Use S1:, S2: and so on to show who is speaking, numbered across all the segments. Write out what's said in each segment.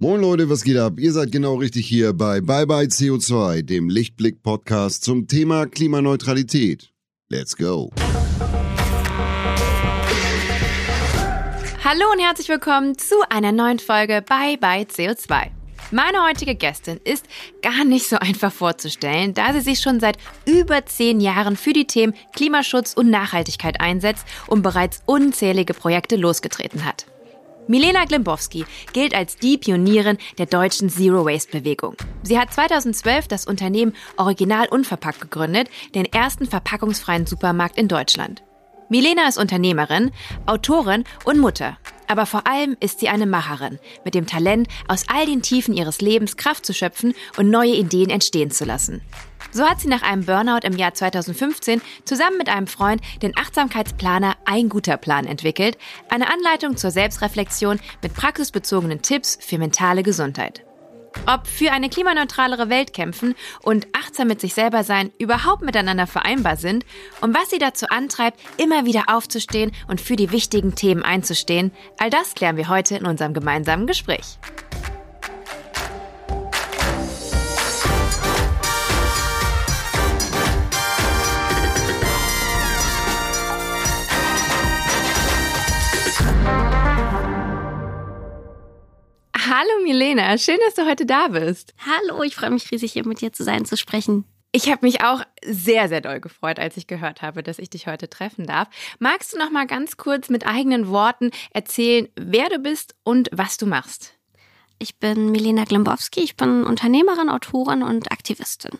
S1: Moin Leute, was geht ab? Ihr seid genau richtig hier bei Bye Bye CO2, dem Lichtblick-Podcast zum Thema Klimaneutralität. Let's go!
S2: Hallo und herzlich willkommen zu einer neuen Folge Bye Bye CO2. Meine heutige Gästin ist gar nicht so einfach vorzustellen, da sie sich schon seit über zehn Jahren für die Themen Klimaschutz und Nachhaltigkeit einsetzt und bereits unzählige Projekte losgetreten hat. Milena Glimbowski gilt als die Pionierin der deutschen Zero Waste Bewegung. Sie hat 2012 das Unternehmen Original Unverpackt gegründet, den ersten verpackungsfreien Supermarkt in Deutschland. Milena ist Unternehmerin, Autorin und Mutter. Aber vor allem ist sie eine Macherin, mit dem Talent, aus all den Tiefen ihres Lebens Kraft zu schöpfen und neue Ideen entstehen zu lassen. So hat sie nach einem Burnout im Jahr 2015 zusammen mit einem Freund den Achtsamkeitsplaner Ein guter Plan entwickelt, eine Anleitung zur Selbstreflexion mit praxisbezogenen Tipps für mentale Gesundheit. Ob für eine klimaneutralere Welt kämpfen und achtsam mit sich selber sein überhaupt miteinander vereinbar sind und was sie dazu antreibt, immer wieder aufzustehen und für die wichtigen Themen einzustehen, all das klären wir heute in unserem gemeinsamen Gespräch. Hallo Milena, schön, dass du heute da bist.
S3: Hallo, ich freue mich riesig, hier mit dir zu sein, zu sprechen.
S2: Ich habe mich auch sehr, sehr doll gefreut, als ich gehört habe, dass ich dich heute treffen darf. Magst du noch mal ganz kurz mit eigenen Worten erzählen, wer du bist und was du machst?
S3: Ich bin Milena Glimbowski, ich bin Unternehmerin, Autorin und Aktivistin.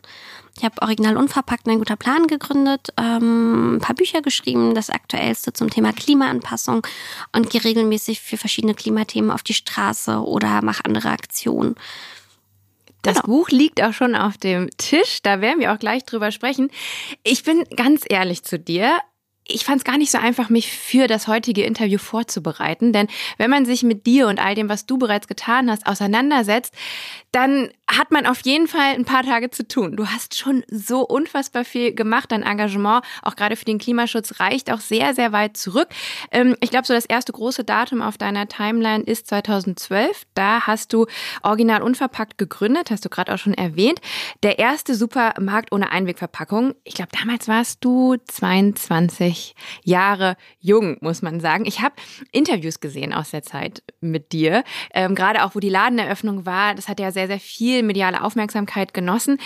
S3: Ich habe Original Unverpackt ein guter Plan gegründet, ähm, ein paar Bücher geschrieben, das aktuellste zum Thema Klimaanpassung und gehe regelmäßig für verschiedene Klimathemen auf die Straße oder mache andere Aktionen.
S2: Das genau. Buch liegt auch schon auf dem Tisch, da werden wir auch gleich drüber sprechen. Ich bin ganz ehrlich zu dir, ich fand es gar nicht so einfach, mich für das heutige Interview vorzubereiten. Denn wenn man sich mit dir und all dem, was du bereits getan hast, auseinandersetzt, dann hat man auf jeden Fall ein paar Tage zu tun. Du hast schon so unfassbar viel gemacht. Dein Engagement, auch gerade für den Klimaschutz, reicht auch sehr, sehr weit zurück. Ähm, ich glaube, so das erste große Datum auf deiner Timeline ist 2012. Da hast du Original Unverpackt gegründet, hast du gerade auch schon erwähnt. Der erste Supermarkt ohne Einwegverpackung. Ich glaube, damals warst du 22 Jahre jung, muss man sagen. Ich habe Interviews gesehen aus der Zeit mit dir, ähm, gerade auch, wo die Ladeneröffnung war. Das hat ja sehr, sehr viel viel mediale Aufmerksamkeit genossen.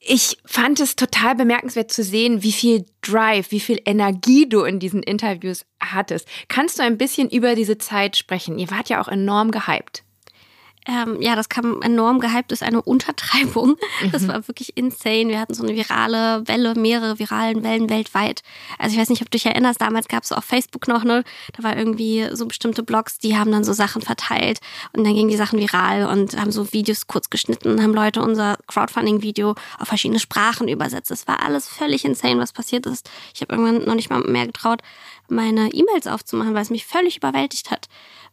S2: Ich fand es total bemerkenswert zu sehen, wie viel Drive, wie viel Energie du in diesen Interviews hattest. Kannst du ein bisschen über diese Zeit sprechen? Ihr wart ja auch enorm gehypt.
S3: Ähm, ja, das kam enorm gehypt, ist eine Untertreibung. Das mhm. war wirklich insane. Wir hatten so eine virale Welle, mehrere viralen Wellen weltweit. Also ich weiß nicht, ob du dich erinnerst, damals gab es auf Facebook noch, ne? Da war irgendwie so bestimmte Blogs, die haben dann so Sachen verteilt und dann gingen die Sachen viral und haben so Videos kurz geschnitten, haben Leute unser Crowdfunding-Video auf verschiedene Sprachen übersetzt. Es war alles völlig insane, was passiert ist. Ich habe irgendwann noch nicht mal mehr getraut, meine E-Mails aufzumachen, weil es mich völlig überwältigt hat.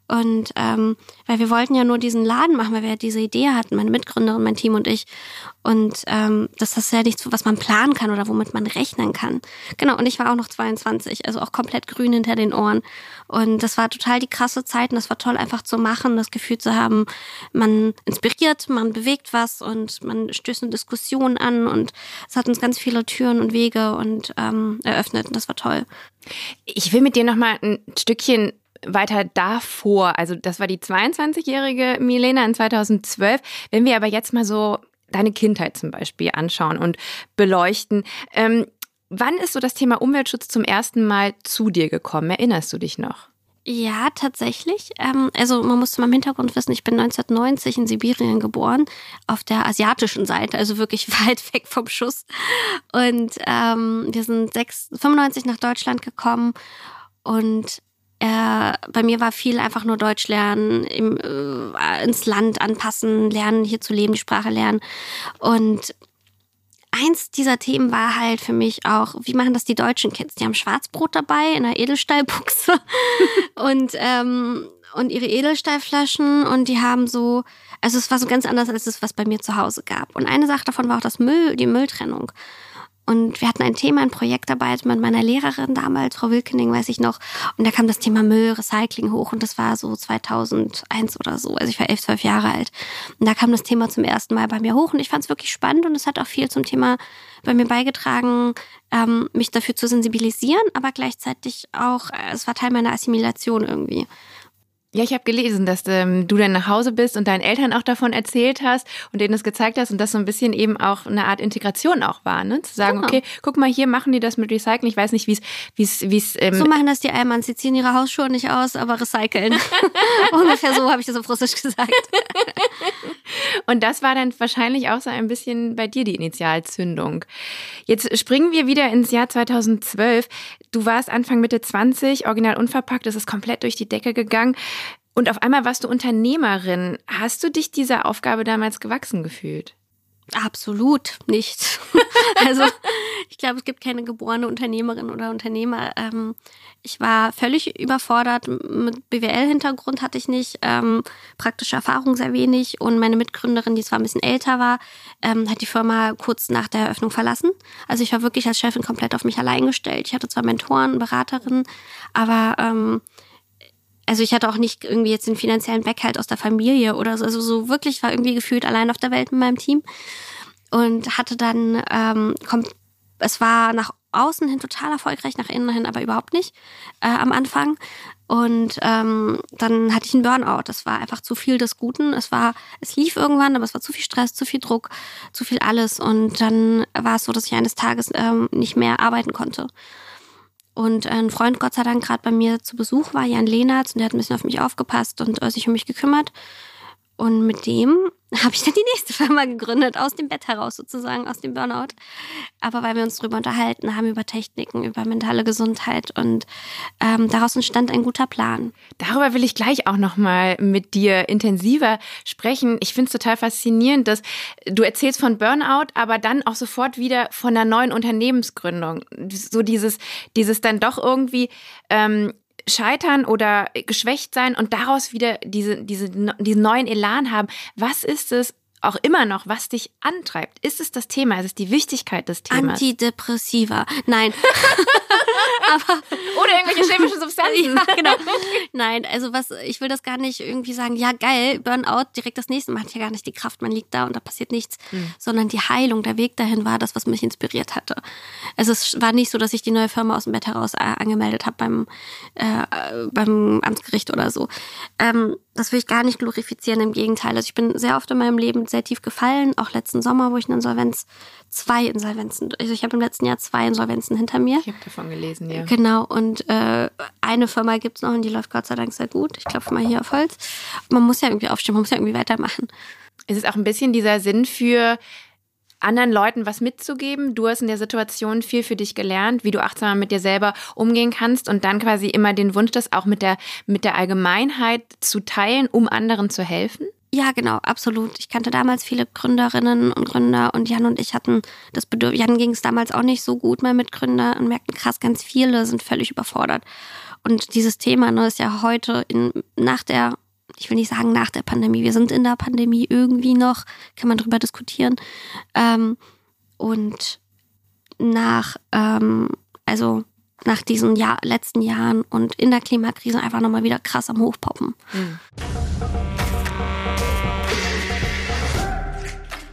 S3: Und ähm, weil wir wollten ja nur diesen Laden machen, weil wir ja diese Idee hatten, meine Mitgründerin, mein Team und ich. Und ähm, das ist ja nichts, was man planen kann oder womit man rechnen kann. Genau, und ich war auch noch 22, also auch komplett grün hinter den Ohren. Und das war total die krasse Zeit und das war toll einfach zu machen, das Gefühl zu haben, man inspiriert, man bewegt was und man stößt eine Diskussion an und es hat uns ganz viele Türen und Wege und ähm, eröffnet und das war toll.
S2: Ich will mit dir noch mal ein Stückchen weiter davor, also das war die 22-jährige Milena in 2012. Wenn wir aber jetzt mal so deine Kindheit zum Beispiel anschauen und beleuchten, ähm, wann ist so das Thema Umweltschutz zum ersten Mal zu dir gekommen? Erinnerst du dich noch?
S3: Ja, tatsächlich. Ähm, also man muss mal im Hintergrund wissen, ich bin 1990 in Sibirien geboren, auf der asiatischen Seite, also wirklich weit weg vom Schuss. Und ähm, wir sind 6, 95 nach Deutschland gekommen und äh, bei mir war viel einfach nur Deutsch lernen, im, äh, ins Land anpassen, lernen, hier zu leben, die Sprache lernen. Und eins dieser Themen war halt für mich auch, wie machen das die deutschen Kids? Die haben Schwarzbrot dabei in einer Edelstahlbuchse und, ähm, und ihre Edelstahlflaschen und die haben so, also es war so ganz anders als das, was bei mir zu Hause gab. Und eine Sache davon war auch das Müll, die Mülltrennung. Und wir hatten ein Thema, ein Projektarbeit mit meiner Lehrerin damals, Frau Wilkening, weiß ich noch. Und da kam das Thema Müll, Recycling hoch und das war so 2001 oder so. Also ich war elf, zwölf Jahre alt. Und da kam das Thema zum ersten Mal bei mir hoch und ich fand es wirklich spannend und es hat auch viel zum Thema bei mir beigetragen, ähm, mich dafür zu sensibilisieren, aber gleichzeitig auch, äh, es war Teil meiner Assimilation irgendwie.
S2: Ja, ich habe gelesen, dass ähm, du dann nach Hause bist und deinen Eltern auch davon erzählt hast und denen das gezeigt hast und das so ein bisschen eben auch eine Art Integration auch war, ne? Zu sagen, genau. okay, guck mal, hier machen die das mit Recyceln. Ich weiß nicht, wie es, wie es, wie es.
S3: Ähm so machen das die Alman. Sie ziehen ihre Hausschuhe nicht aus, aber recyceln. Ungefähr so habe ich das auf Russisch gesagt.
S2: und das war dann wahrscheinlich auch so ein bisschen bei dir die Initialzündung. Jetzt springen wir wieder ins Jahr 2012. Du warst Anfang Mitte 20, original unverpackt, das ist komplett durch die Decke gegangen. Und auf einmal warst du Unternehmerin. Hast du dich dieser Aufgabe damals gewachsen gefühlt?
S3: Absolut nicht. also ich glaube, es gibt keine geborene Unternehmerin oder Unternehmer. Ähm, ich war völlig überfordert. Mit BWL-Hintergrund hatte ich nicht, ähm, praktische Erfahrung sehr wenig. Und meine Mitgründerin, die zwar ein bisschen älter war, ähm, hat die Firma kurz nach der Eröffnung verlassen. Also ich war wirklich als Chefin komplett auf mich allein gestellt. Ich hatte zwar Mentoren, Beraterinnen, aber also ich hatte auch nicht irgendwie jetzt den finanziellen Backhalt aus der Familie oder so. Also so wirklich war irgendwie gefühlt allein auf der Welt mit meinem Team. Und hatte dann, ähm, kommt, es war nach außen hin total erfolgreich, nach innen hin aber überhaupt nicht äh, am Anfang. Und ähm, dann hatte ich einen Burnout. Das war einfach zu viel des Guten. Es war, es lief irgendwann, aber es war zu viel Stress, zu viel Druck, zu viel alles. Und dann war es so, dass ich eines Tages ähm, nicht mehr arbeiten konnte. Und ein Freund, Gott sei Dank, gerade bei mir zu Besuch war, Jan Lehnertz, und der hat ein bisschen auf mich aufgepasst und äh, sich um mich gekümmert. Und mit dem habe ich dann die nächste Firma gegründet, aus dem Bett heraus sozusagen, aus dem Burnout. Aber weil wir uns darüber unterhalten haben, über Techniken, über mentale Gesundheit und ähm, daraus entstand ein guter Plan.
S2: Darüber will ich gleich auch nochmal mit dir intensiver sprechen. Ich finde es total faszinierend, dass du erzählst von Burnout, aber dann auch sofort wieder von einer neuen Unternehmensgründung. So dieses, dieses dann doch irgendwie ähm, scheitern oder geschwächt sein und daraus wieder diese, diese, diesen neuen Elan haben. Was ist es auch immer noch, was dich antreibt? Ist es das Thema? Ist es die Wichtigkeit des Themas?
S3: Antidepressiva. Nein.
S2: Aber Oder irgendwelche chemischen Substanzen.
S3: ja, genau. Nein, also was, ich will das gar nicht irgendwie sagen, ja geil, Burnout, direkt das nächste, man hat ja gar nicht die Kraft, man liegt da und da passiert nichts, mhm. sondern die Heilung, der Weg dahin war das, was mich inspiriert hatte. Also es war nicht so, dass ich die neue Firma aus dem Bett heraus äh, angemeldet habe beim, äh, beim Amtsgericht oder so. Ähm, das will ich gar nicht glorifizieren, im Gegenteil. Also ich bin sehr oft in meinem Leben sehr tief gefallen, auch letzten Sommer, wo ich eine Insolvenz, zwei Insolvenzen, also ich habe im letzten Jahr zwei Insolvenzen hinter mir.
S2: Ich habe davon gelesen, ja.
S3: Genau, und äh, eine Firma gibt's noch und die läuft Gott sei Dank sehr gut. Ich klopfe mal hier auf Holz. Man muss ja irgendwie aufstehen, man muss ja irgendwie weitermachen.
S2: Es ist auch ein bisschen dieser Sinn für anderen Leuten was mitzugeben. Du hast in der Situation viel für dich gelernt, wie du achtsamer mit dir selber umgehen kannst und dann quasi immer den Wunsch, das auch mit der, mit der Allgemeinheit zu teilen, um anderen zu helfen?
S3: Ja, genau, absolut. Ich kannte damals viele Gründerinnen und Gründer und Jan und ich hatten das Bedürfnis, Jan ging es damals auch nicht so gut mehr mit Gründern und merkten krass, ganz viele sind völlig überfordert. Und dieses Thema ne, ist ja heute in, nach der ich will nicht sagen nach der Pandemie, wir sind in der Pandemie irgendwie noch, kann man drüber diskutieren. Ähm, und nach, ähm, also nach diesen Jahr, letzten Jahren und in der Klimakrise einfach nochmal wieder krass am Hochpoppen. Mhm.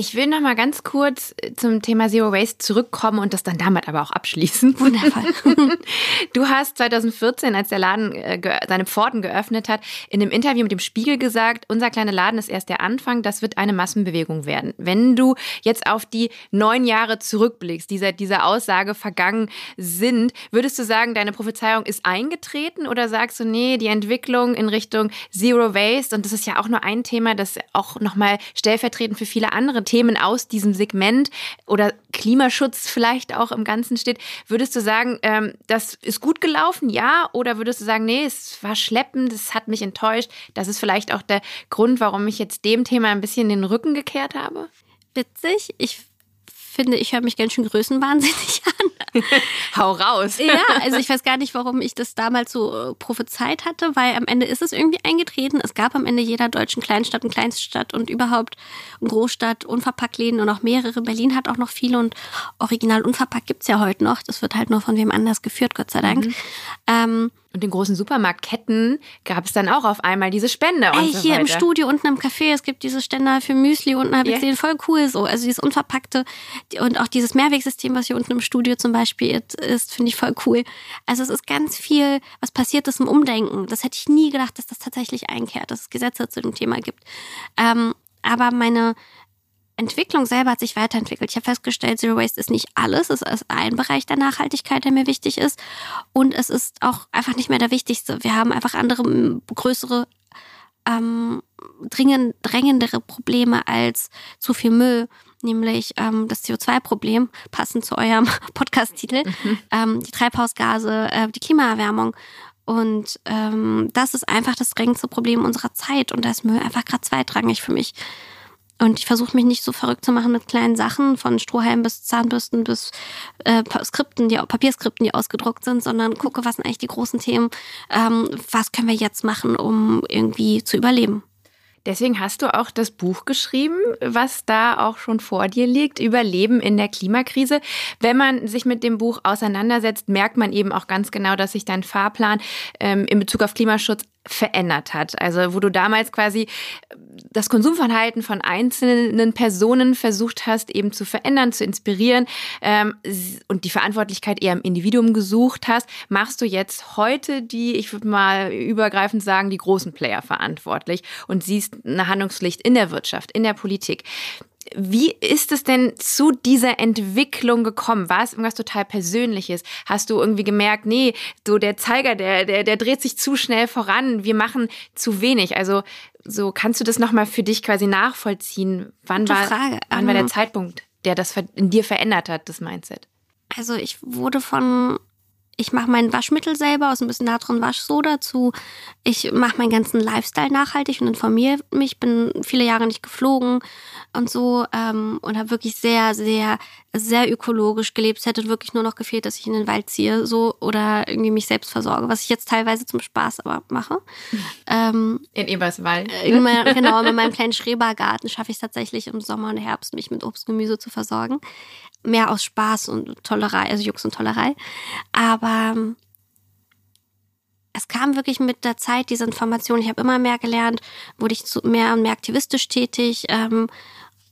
S2: Ich will noch mal ganz kurz äh, zum Thema Zero Waste zurückkommen und das dann damit aber auch abschließen.
S3: Wundervoll.
S2: Du hast 2014, als der Laden äh, seine Pforten geöffnet hat, in einem Interview mit dem Spiegel gesagt, unser kleiner Laden ist erst der Anfang, das wird eine Massenbewegung werden. Wenn du jetzt auf die neun Jahre zurückblickst, die seit dieser Aussage vergangen sind, würdest du sagen, deine Prophezeiung ist eingetreten oder sagst du, nee, die Entwicklung in Richtung Zero Waste und das ist ja auch nur ein Thema, das auch noch mal stellvertretend für viele andere Themen aus diesem Segment oder Klimaschutz vielleicht auch im Ganzen steht. Würdest du sagen, ähm, das ist gut gelaufen, ja? Oder würdest du sagen, nee, es war schleppend, es hat mich enttäuscht? Das ist vielleicht auch der Grund, warum ich jetzt dem Thema ein bisschen den Rücken gekehrt habe?
S3: Witzig. Ich finde, ich höre mich ganz schön größenwahnsinnig an.
S2: Hau raus.
S3: ja, also ich weiß gar nicht, warum ich das damals so äh, prophezeit hatte, weil am Ende ist es irgendwie eingetreten. Es gab am Ende jeder deutschen Kleinstadt und Kleinstadt und überhaupt Großstadt Unverpacktläden und auch mehrere. Berlin hat auch noch viele und Original Unverpackt gibt's ja heute noch. Das wird halt nur von wem anders geführt, Gott sei Dank. Mhm. Ähm,
S2: und in großen Supermarktketten gab es dann auch auf einmal diese Spende.
S3: Ey,
S2: so
S3: hier
S2: weiter.
S3: im Studio unten im Café, es gibt diese Ständer für Müsli unten, habe ich
S2: Ja.
S3: gesehen, voll cool so. Also dieses Unverpackte und auch dieses Mehrwegsystem, was hier unten im Studio zum Beispiel ist, finde ich voll cool. Also es ist ganz viel, was passiert ist im Umdenken. Das hätte ich nie gedacht, dass das tatsächlich einkehrt, dass es Gesetze zu dem Thema gibt. Ähm, aber meine Entwicklung selber hat sich weiterentwickelt. Ich habe festgestellt, Zero Waste ist nicht alles. Es ist ein Bereich der Nachhaltigkeit, der mir wichtig ist. Und es ist auch einfach nicht mehr der wichtigste. Wir haben einfach andere, größere, ähm, dringend, drängendere Probleme als zu viel Müll. Nämlich ähm, das CO2-Problem, passend zu eurem Podcast-Titel, ähm, die Treibhausgase, äh, die Klimaerwärmung. Und ähm, das ist einfach das drängendste Problem unserer Zeit. Und da ist Müll einfach gerade zweitrangig für mich. Und ich versuche mich nicht so verrückt zu machen mit kleinen Sachen, von Strohhalmen bis Zahnbürsten bis äh, Skripten, die Papierskripten, die ausgedruckt sind, sondern gucke, was sind eigentlich die großen Themen, ähm, was können wir jetzt machen, um irgendwie zu überleben.
S2: Deswegen hast du auch das Buch geschrieben, was da auch schon vor dir liegt, Überleben in der Klimakrise. Wenn man sich mit dem Buch auseinandersetzt, merkt man eben auch ganz genau, dass sich dein Fahrplan ähm, in Bezug auf Klimaschutz verändert hat. Also wo du damals quasi das Konsumverhalten von einzelnen Personen versucht hast, eben zu verändern, zu inspirieren ähm, und die Verantwortlichkeit eher im Individuum gesucht hast, machst du jetzt heute die, ich würde mal übergreifend sagen, die großen Player verantwortlich und siehst eine Handlungspflicht in der Wirtschaft, in der Politik. Wie ist es denn zu dieser Entwicklung gekommen? War es irgendwas total Persönliches? Hast du irgendwie gemerkt, nee, so der Zeiger, der, der, der dreht sich zu schnell voran, wir machen zu wenig. Also so kannst du das nochmal für dich quasi nachvollziehen? Wann,
S3: Gute
S2: war,
S3: Frage.
S2: wann war der
S3: Ähm,
S2: Zeitpunkt, der das in dir verändert hat, das Mindset?
S3: Also ich wurde von, ich mache mein Waschmittel selber aus ein bisschen Natron Waschsoda zu, ich mache meinen ganzen Lifestyle nachhaltig und informiere mich, bin viele Jahre nicht geflogen und so ähm, und habe wirklich sehr, sehr, sehr ökologisch gelebt. Es hätte wirklich nur noch gefehlt, dass ich in den Wald ziehe so oder irgendwie mich selbst versorge, was ich jetzt teilweise zum Spaß aber mache. Ähm,
S2: In Eberswald.
S3: in meiner, genau, mit meinem kleinen Schrebergarten schaffe ich es tatsächlich im Sommer und Herbst, mich mit Obst und Gemüse zu versorgen. Mehr aus Spaß und Tollerei, also Jux und Tollerei. Aber ähm, es kam wirklich mit der Zeit diese Information. Ich habe immer mehr gelernt, wurde ich zu, mehr und mehr aktivistisch tätig. Ähm,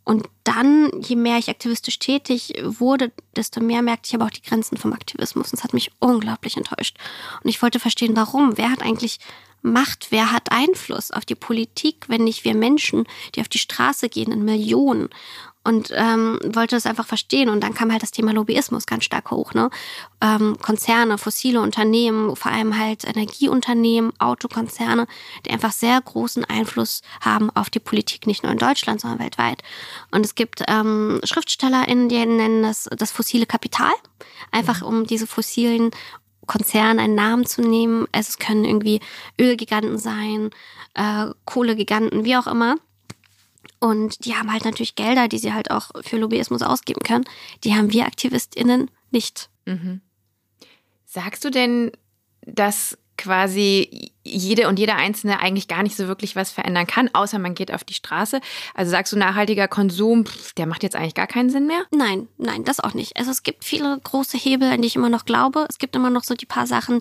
S3: und dann, je mehr ich aktivistisch tätig wurde, desto mehr merkte ich aber auch die Grenzen vom Aktivismus. Und es hat mich unglaublich enttäuscht. Und ich wollte verstehen, warum. Wer hat eigentlich Macht? Wer hat Einfluss auf die Politik, wenn nicht wir Menschen, die auf die Straße gehen in Millionen? Und ähm, wollte das einfach verstehen. Und dann kam halt das Thema Lobbyismus ganz stark hoch. Ne? Ähm, Konzerne, fossile Unternehmen, vor allem halt Energieunternehmen, Autokonzerne, die einfach sehr großen Einfluss haben auf die Politik, nicht nur in Deutschland, sondern weltweit. Und es gibt ähm, SchriftstellerInnen, die nennen das das fossile Kapital, einfach um diese fossilen Konzernen einen Namen zu nehmen. Also es können irgendwie Ölgiganten sein, äh, Kohlegiganten, wie auch immer. Und die haben halt natürlich Gelder, die sie halt auch für Lobbyismus ausgeben können. Die haben wir AktivistInnen nicht.
S2: Sagst du denn, dass quasi jede und jeder Einzelne eigentlich gar nicht so wirklich was verändern kann, außer man geht auf die Straße? Also sagst du, nachhaltiger Konsum, pff, der macht jetzt eigentlich gar keinen Sinn mehr?
S3: Nein, nein, das auch nicht. Also es gibt viele große Hebel, an die ich immer noch glaube. Es gibt immer noch so die paar Sachen,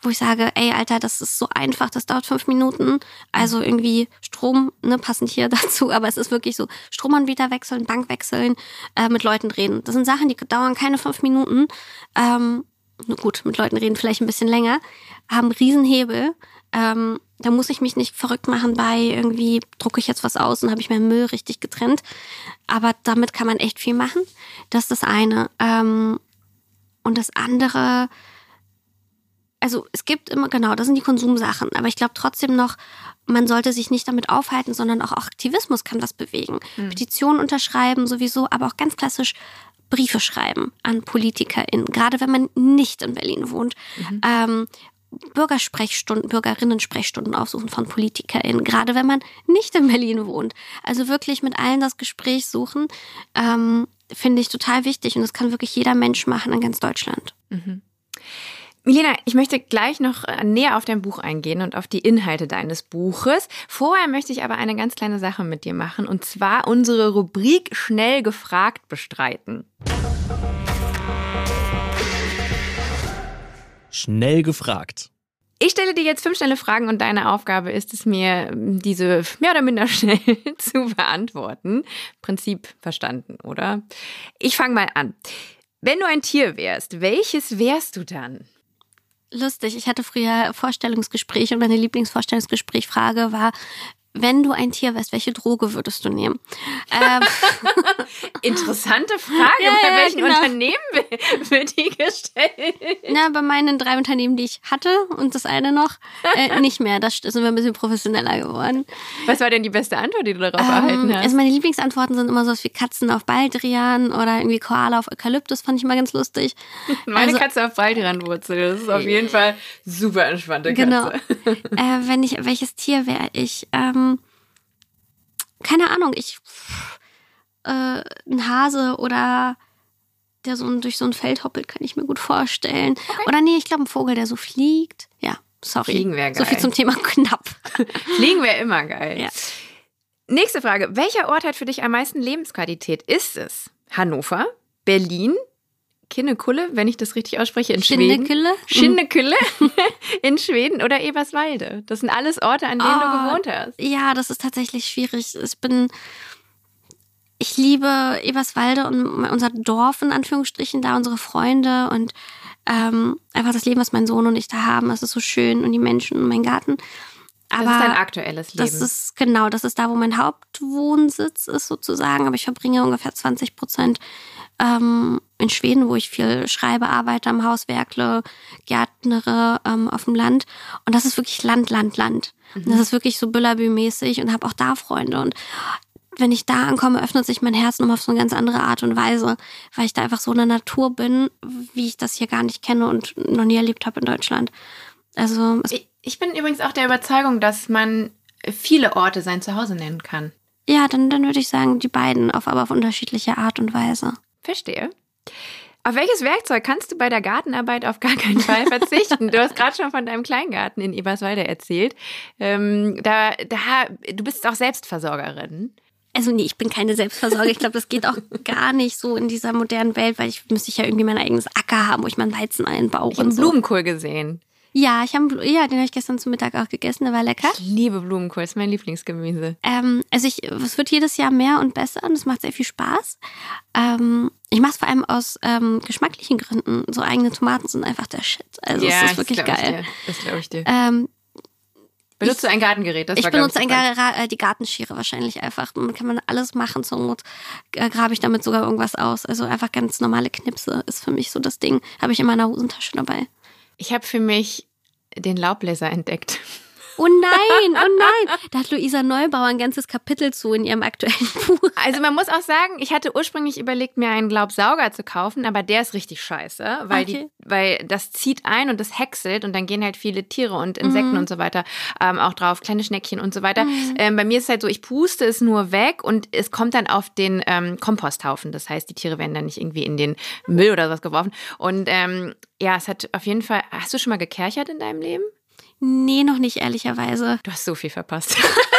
S3: wo ich sage, ey, Alter, das ist so einfach, das dauert fünf Minuten. Also irgendwie Strom, ne, passend hier dazu, aber es ist wirklich so, Stromanbieter wechseln, Bank wechseln, äh, mit Leuten reden. Das sind Sachen, die dauern keine fünf Minuten. Ähm, gut, mit Leuten reden vielleicht ein bisschen länger, haben Riesenhebel. Ähm, da muss ich mich nicht verrückt machen bei irgendwie drucke ich jetzt was aus und habe ich meinen Müll richtig getrennt. Aber damit kann man echt viel machen. Das ist das eine. Ähm, und das andere, also es gibt immer, genau, das sind die Konsumsachen, aber ich glaube trotzdem noch, man sollte sich nicht damit aufhalten, sondern auch Aktivismus kann was bewegen. Mhm. Petitionen unterschreiben sowieso, aber auch ganz klassisch Briefe schreiben an PolitikerInnen, gerade wenn man nicht in Berlin wohnt. Mhm. Ähm, Bürgersprechstunden, Bürgerinnen-Sprechstunden aufsuchen von PolitikerInnen, gerade wenn man nicht in Berlin wohnt. Also wirklich mit allen das Gespräch suchen, ähm, finde ich total wichtig und das kann wirklich jeder Mensch machen in ganz Deutschland.
S2: Mhm. Milena, ich möchte gleich noch äh, näher auf dein Buch eingehen und auf die Inhalte deines Buches. Vorher möchte ich aber eine ganz kleine Sache mit dir machen und zwar unsere Rubrik Schnell gefragt bestreiten.
S4: Schnell gefragt.
S2: Ich stelle dir jetzt fünf schnelle Fragen und deine Aufgabe ist es mir, diese mehr oder minder schnell zu beantworten. Prinzip verstanden, oder? Ich fange mal an. Wenn du ein Tier wärst, welches wärst du dann?
S3: Lustig, ich hatte früher Vorstellungsgespräche und meine Lieblingsvorstellungsgesprächfrage war, wenn du ein Tier wärst, welche Droge würdest du nehmen?
S2: Ähm. Interessante Frage. Ja, bei ja, welchen genau. Unternehmen wird die gestellt?
S3: Na, bei meinen drei Unternehmen, die ich hatte und das eine noch, äh, nicht mehr. Da sind wir ein bisschen professioneller geworden.
S2: Was war denn die beste Antwort, die du darauf ähm, erhalten hast?
S3: Also meine Lieblingsantworten sind immer so wie Katzen auf Baldrian oder irgendwie Koala auf Eukalyptus, fand ich immer ganz lustig.
S2: Meine also, Katze auf Baldrianwurzel, das ist auf jeden Fall super entspannte Katze. Genau.
S3: Äh, wenn ich, welches Tier wäre ich? Ähm, keine Ahnung, ich äh, ein Hase oder der so durch so ein Feld hoppelt, kann ich mir gut vorstellen. Okay. Oder nee, ich glaube ein Vogel, der so fliegt. Ja, sorry.
S2: Fliegen wäre geil.
S3: So viel zum Thema knapp.
S2: Fliegen wäre immer geil. Ja. Nächste Frage. Welcher Ort hat für dich am meisten Lebensqualität? Ist es Hannover, Berlin, Kinnekulle, wenn ich das richtig ausspreche, in Schweden. Schinnekulle in Schweden oder Eberswalde. Das sind alles Orte, an denen oh, du gewohnt hast.
S3: Ja, das ist tatsächlich schwierig. Ich bin, ich liebe Eberswalde und unser Dorf in Anführungsstrichen, da unsere Freunde und ähm, einfach das Leben, was mein Sohn und ich da haben. Es ist so schön und die Menschen und mein Garten.
S2: Aber das ist dein aktuelles Leben.
S3: Das ist genau, das ist da, wo mein Hauptwohnsitz ist sozusagen. Aber ich verbringe ungefähr 20 Prozent ähm, in Schweden, wo ich viel schreibe, arbeite am Haus, werkle, gärtnere ähm, auf dem Land. Und das ist wirklich Land, Land, Land. Mhm. Das ist wirklich so Büllabü-mäßig und habe auch da Freunde. Und wenn ich da ankomme, öffnet sich mein Herz nochmal auf so eine ganz andere Art und Weise, weil ich da einfach so in der Natur bin, wie ich das hier gar nicht kenne und noch nie erlebt habe in Deutschland. Also
S2: ich, ich bin übrigens auch der Überzeugung, dass man viele Orte sein Zuhause nennen kann.
S3: Ja, dann, dann würde ich sagen, die beiden, auf aber auf unterschiedliche Art und Weise.
S2: Verstehe. Auf welches Werkzeug kannst du bei der Gartenarbeit auf gar keinen Fall verzichten? du hast gerade schon von deinem Kleingarten in Eberswalde erzählt. Ähm, da, da, du bist auch Selbstversorgerin.
S3: Also nee, ich bin keine Selbstversorger. Ich glaube, das geht auch gar nicht so in dieser modernen Welt, weil ich müsste ja irgendwie mein eigenes Acker haben, wo ich meinen Weizen einbaue.
S2: Ich habe
S3: so.
S2: Blumenkohl gesehen.
S3: Ja, ich habe ja, den habe ich gestern zum Mittag auch gegessen, der war lecker.
S2: Ich liebe Blumenkohl, ist mein Lieblingsgemüse.
S3: Ähm, also ich, es wird jedes Jahr mehr und besser und es macht sehr viel Spaß. Ähm, ich mache es vor allem aus ähm, geschmacklichen Gründen. So eigene Tomaten sind einfach der Shit. Also ja, es ist wirklich geil.
S2: Das glaube ich dir. Ähm, Benutzt du ein Gartengerät?
S3: Das ich war, benutze ein Gar äh, die Gartenschere wahrscheinlich einfach. Man kann man alles machen. Zur Not äh, grabe ich damit sogar irgendwas aus. Also einfach ganz normale Knipse ist für mich so das Ding. Habe ich in meiner Hosentasche dabei.
S2: Ich habe für mich den Laubbläser entdeckt.
S3: Oh nein, oh nein. Da hat Luisa Neubauer ein ganzes Kapitel zu in ihrem aktuellen Buch.
S2: Also man muss auch sagen, ich hatte ursprünglich überlegt, mir einen Glaubsauger zu kaufen, aber der ist richtig scheiße, weil, okay. die, weil das zieht ein und das häckselt und dann gehen halt viele Tiere und Insekten mhm. und so weiter ähm, auch drauf, kleine Schneckchen und so weiter. Mhm. Ähm, bei mir ist es halt so, ich puste es nur weg und es kommt dann auf den ähm, Komposthaufen. Das heißt, die Tiere werden dann nicht irgendwie in den Müll oder sowas geworfen. Und ähm, ja, es hat auf jeden Fall. Hast du schon mal gekerchert in deinem Leben?
S3: Nee, noch nicht, ehrlicherweise.
S2: Du hast so viel verpasst.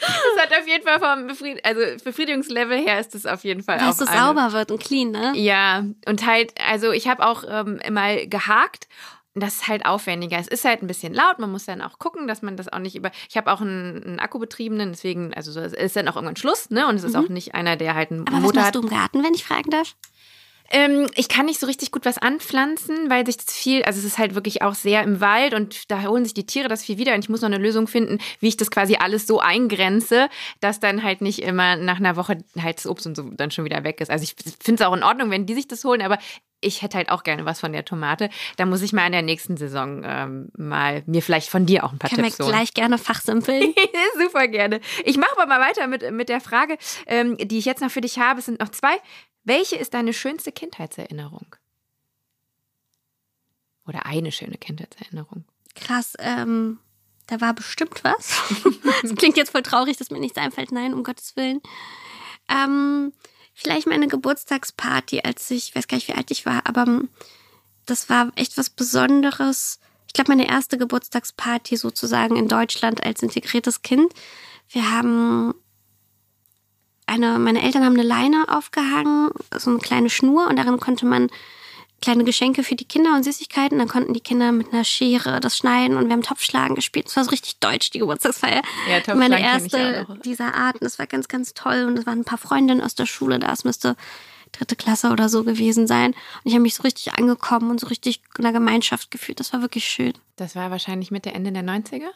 S2: das hat auf jeden Fall vom Befried also Befriedigungslevel her ist es auf jeden Fall
S3: Dass auch. Dass es sauber wird und clean, ne?
S2: Ja, und halt, also ich habe auch ähm, mal gehakt. Das ist halt aufwendiger. Es ist halt ein bisschen laut. Man muss dann auch gucken, dass man das auch nicht über. Ich habe auch einen, einen Akkubetriebenen, deswegen, also es ist dann auch irgendwann Schluss, ne? Und es ist mhm. auch nicht einer, der halt einen
S3: Aber
S2: Motor
S3: was machst
S2: hat.
S3: du im Garten, wenn ich fragen darf?
S2: Ähm, ich kann nicht so richtig gut was anpflanzen, weil sich das viel, also es ist halt wirklich auch sehr im Wald und da holen sich die Tiere das viel wieder und ich muss noch eine Lösung finden, wie ich das quasi alles so eingrenze, dass dann halt nicht immer nach einer Woche halt das Obst und so dann schon wieder weg ist. Also ich finde es auch in Ordnung, wenn die sich das holen, aber ich hätte halt auch gerne was von der Tomate. Da muss ich mal in der nächsten Saison ähm, mal mir vielleicht von dir auch ein paar
S3: Können
S2: Tipps holen.
S3: gleich gerne fachsimpeln.
S2: Super gerne. Ich mache aber mal weiter mit, mit der Frage, ähm, die ich jetzt noch für dich habe. Es sind noch zwei. Welche ist deine schönste Kindheitserinnerung? Oder eine schöne Kindheitserinnerung?
S3: Krass, ähm, da war bestimmt was. das klingt jetzt voll traurig, dass mir nichts einfällt. Nein, um Gottes Willen. Ähm, vielleicht meine Geburtstagsparty, als ich, ich weiß gar nicht, wie alt ich war, aber ähm, das war echt was Besonderes. Ich glaube, meine erste Geburtstagsparty sozusagen in Deutschland als integriertes Kind. Wir haben eine, meine Eltern haben eine Leine aufgehangen, so eine kleine Schnur und darin konnte man kleine Geschenke für die Kinder und Süßigkeiten. Dann konnten die Kinder mit einer Schere das schneiden und wir haben Topfschlagen gespielt. Das war so richtig deutsch, die Geburtstagsfeier.
S2: Ja,
S3: Meine erste dieser Art. Und das war ganz, ganz toll. Und es waren ein paar Freundinnen aus der Schule da. Es müsste dritte Klasse oder so gewesen sein. Und ich habe mich so richtig angekommen und so richtig in der Gemeinschaft gefühlt. Das war wirklich schön.
S2: Das war wahrscheinlich Mitte, Ende der 90er?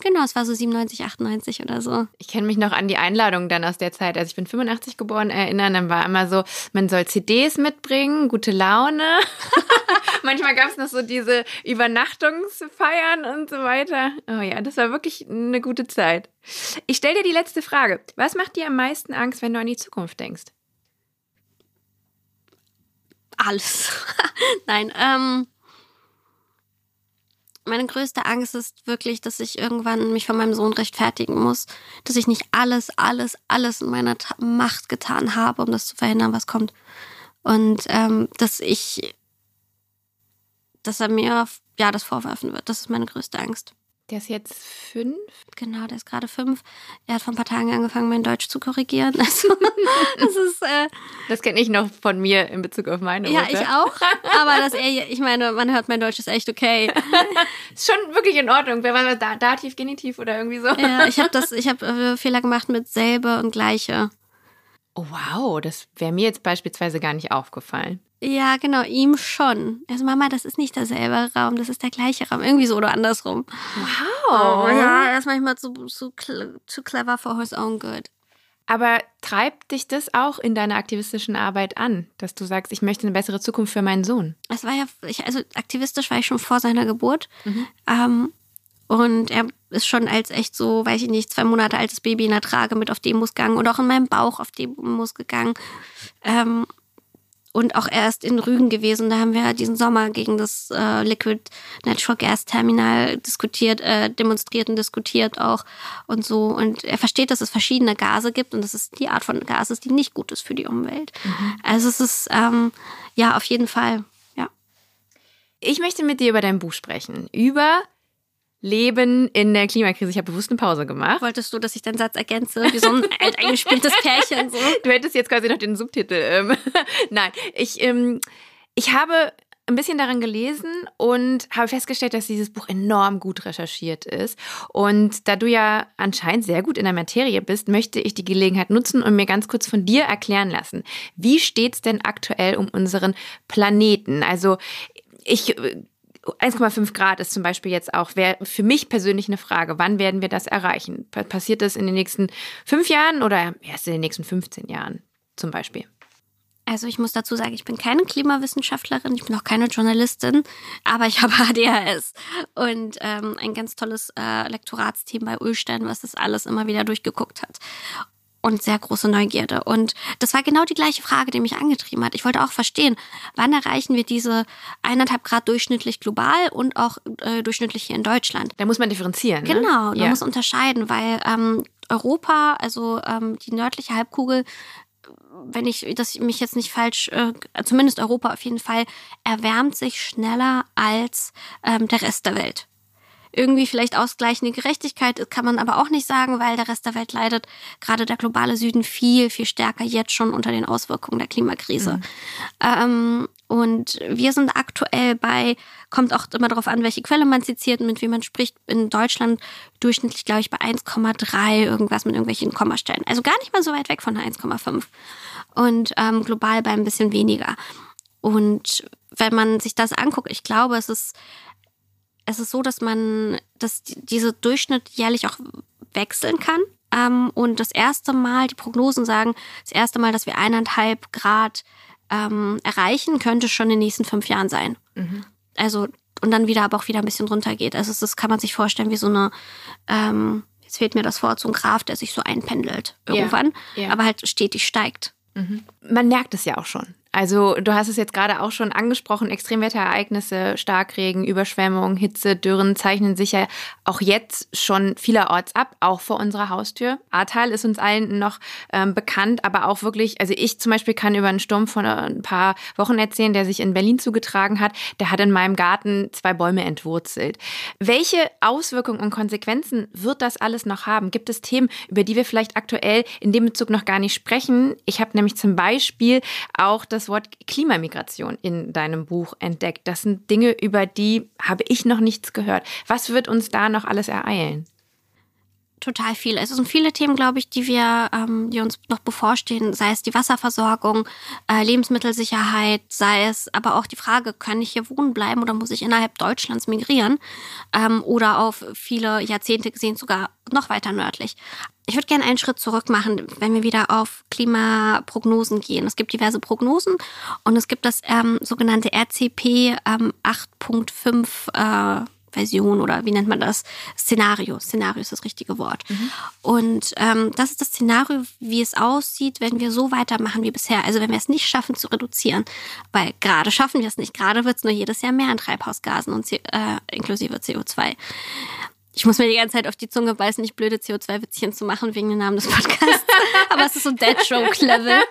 S3: Genau, es war so 97, 98 oder so.
S2: Ich kann mich noch an die Einladung dann aus der Zeit, also ich bin 85 geboren, erinnern. Dann war immer so, man soll CDs mitbringen, gute Laune. Manchmal gab es noch so diese Übernachtungsfeiern und so weiter. Oh ja, das war wirklich eine gute Zeit. Ich stelle dir die letzte Frage. Was macht dir am meisten Angst, wenn du an die Zukunft denkst?
S3: Alles. Nein, ähm. Meine größte Angst ist wirklich, dass ich irgendwann mich von meinem Sohn rechtfertigen muss, dass ich nicht alles, alles, alles in meiner Ta Macht getan habe, um das zu verhindern, was kommt. Und ähm, dass ich, dass er mir ja das vorwerfen wird. Das ist meine größte Angst.
S2: Der ist jetzt fünf.
S3: Genau, der ist gerade fünf. Er hat vor ein paar Tagen angefangen, mein Deutsch zu korrigieren. Also, das ist äh,
S2: Das kenne ich noch von mir in Bezug auf meine
S3: ja,
S2: Mutter.
S3: ich auch. Aber dass er, ich meine, man hört, mein Deutsch ist echt okay.
S2: Ist schon wirklich in Ordnung. Wer war? Da- Dativ, Genitiv oder irgendwie so?
S3: Ja, ich habe das, ich habe äh, Fehler gemacht mit selbe und gleiche.
S2: Oh, wow, das wäre mir jetzt beispielsweise gar nicht aufgefallen.
S3: Ja, genau, ihm schon. Also Mama, das ist nicht derselbe Raum, das ist der gleiche Raum. Irgendwie so oder andersrum.
S2: Wow.
S3: ja, er ist manchmal zu, zu, zu clever for his own good.
S2: Aber treibt dich das auch in deiner aktivistischen Arbeit an, dass du sagst, ich möchte eine bessere Zukunft für meinen Sohn?
S3: Es war ja, ich, also aktivistisch war ich schon vor seiner Geburt. Ähm, und er ist schon als echt so, weiß ich nicht, zwei Monate altes Baby in der Trage mit auf Demos gegangen und auch in meinem Bauch auf Demos gegangen. Ähm, und auch erst in Rügen gewesen. Da haben wir diesen Sommer gegen das äh, Liquid Natural Gas Terminal diskutiert, äh, demonstriert und diskutiert auch und so. Und er versteht, dass es verschiedene Gase gibt und dass es die Art von Gas ist, die nicht gut ist für die Umwelt. Also es ist ähm, ja auf jeden Fall, ja.
S2: Ich möchte mit dir über dein Buch sprechen. Über Leben in der Klimakrise. Ich habe bewusst eine Pause gemacht.
S3: Wolltest du, dass ich deinen Satz ergänze, wie so ein alteingespieltes Pärchen so?
S2: Du hättest jetzt quasi noch den Subtitel. Ähm, Nein, ich, ähm, ich habe ein bisschen daran gelesen und habe festgestellt, dass dieses Buch enorm gut recherchiert ist. Und da du ja anscheinend sehr gut in der Materie bist, möchte ich die Gelegenheit nutzen und mir ganz kurz von dir erklären lassen. Wie steht es denn aktuell um unseren Planeten? Also ich. 1,5 Grad ist zum Beispiel jetzt auch für mich persönlich eine Frage. Wann werden wir das erreichen? Pa- Passiert das in den nächsten fünf Jahren oder erst in den nächsten 15 Jahren zum Beispiel?
S3: Also ich muss dazu sagen, ich bin keine Klimawissenschaftlerin, ich bin auch keine Journalistin, aber ich habe ADHS und ähm, ein ganz tolles äh, Lektoratsteam bei Ulstein, was das alles immer wieder durchgeguckt hat. Und sehr große Neugierde. Und das war genau die gleiche Frage, die mich angetrieben hat. Ich wollte auch verstehen, wann erreichen wir diese eineinhalb Grad durchschnittlich global und auch äh, durchschnittlich hier in Deutschland.
S2: Da muss man differenzieren. Ne?
S3: Genau, man
S2: ja.
S3: muss unterscheiden, weil ähm, Europa, also ähm, die nördliche Halbkugel, wenn ich das mich jetzt nicht falsch, äh, zumindest Europa auf jeden Fall, erwärmt sich schneller als ähm, der Rest der Welt. Irgendwie vielleicht ausgleichende Gerechtigkeit kann man aber auch nicht sagen, weil der Rest der Welt leidet, gerade der globale Süden, viel, viel stärker jetzt schon unter den Auswirkungen der Klimakrise. Ähm, und wir sind aktuell bei, kommt auch immer darauf an, welche Quelle man zitiert und mit wem man spricht, in Deutschland durchschnittlich, glaube ich, bei 1,3 irgendwas mit irgendwelchen Kommastellen. Also gar nicht mal so weit weg von der 1,5. Und ähm, global bei ein bisschen weniger. Und wenn man sich das anguckt, ich glaube, es ist, es ist so, dass man, dass die- dieser Durchschnitt jährlich auch wechseln kann. Ähm, und das erste Mal, die Prognosen sagen, das erste Mal, dass wir eineinhalb Grad ähm, erreichen, könnte schon in den nächsten fünf Jahren sein. Mhm. Also, und dann wieder, aber auch wieder ein bisschen runtergeht. Also, das kann man sich vorstellen wie so eine, ähm, jetzt fehlt mir das Wort, so ein Graph, der sich so einpendelt irgendwann, ja. Ja. aber halt stetig steigt.
S2: Mhm. Man merkt es ja auch schon. Also du hast es jetzt gerade auch schon angesprochen, Extremwetterereignisse, Starkregen, Überschwemmungen, Hitze, Dürren zeichnen sich ja auch jetzt schon vielerorts ab, auch vor unserer Haustür. Ahrtal ist uns allen noch ähm, bekannt, aber auch wirklich, also ich zum Beispiel kann über einen Sturm von ein paar Wochen erzählen, der sich in Berlin zugetragen hat. Der hat in meinem Garten zwei Bäume entwurzelt. Welche Auswirkungen und Konsequenzen wird das alles noch haben? Gibt es Themen, über die wir vielleicht aktuell in dem Bezug noch gar nicht sprechen? Ich habe nämlich zum Beispiel auch das das Wort Klimamigration in deinem Buch entdeckt. Das sind Dinge, über die habe ich noch nichts gehört. Was wird uns da noch alles ereilen?
S3: Total viel. Es sind viele Themen, glaube ich, die wir, ähm, die uns noch bevorstehen, sei es die Wasserversorgung, äh, Lebensmittelsicherheit, sei es aber auch die Frage, kann ich hier wohnen bleiben oder muss ich innerhalb Deutschlands migrieren ähm, oder auf viele Jahrzehnte gesehen sogar noch weiter nördlich. Ich würde gerne einen Schritt zurück machen, wenn wir wieder auf Klimaprognosen gehen. Es gibt diverse Prognosen und es gibt das ähm, sogenannte RCP ähm, 8.5 äh, Version oder wie nennt man das? Szenario. Szenario ist das richtige Wort. Mhm. Und ähm, das ist das Szenario, wie es aussieht, wenn wir so weitermachen wie bisher. Also wenn wir es nicht schaffen zu reduzieren. Weil gerade schaffen wir es nicht. Gerade wird es nur jedes Jahr mehr an Treibhausgasen und äh, inklusive CO2 ich muss mir die ganze Zeit auf die Zunge beißen, nicht blöde CO2-Witzchen zu machen wegen dem Namen des Podcasts. Aber es ist so Dead Joke-Level.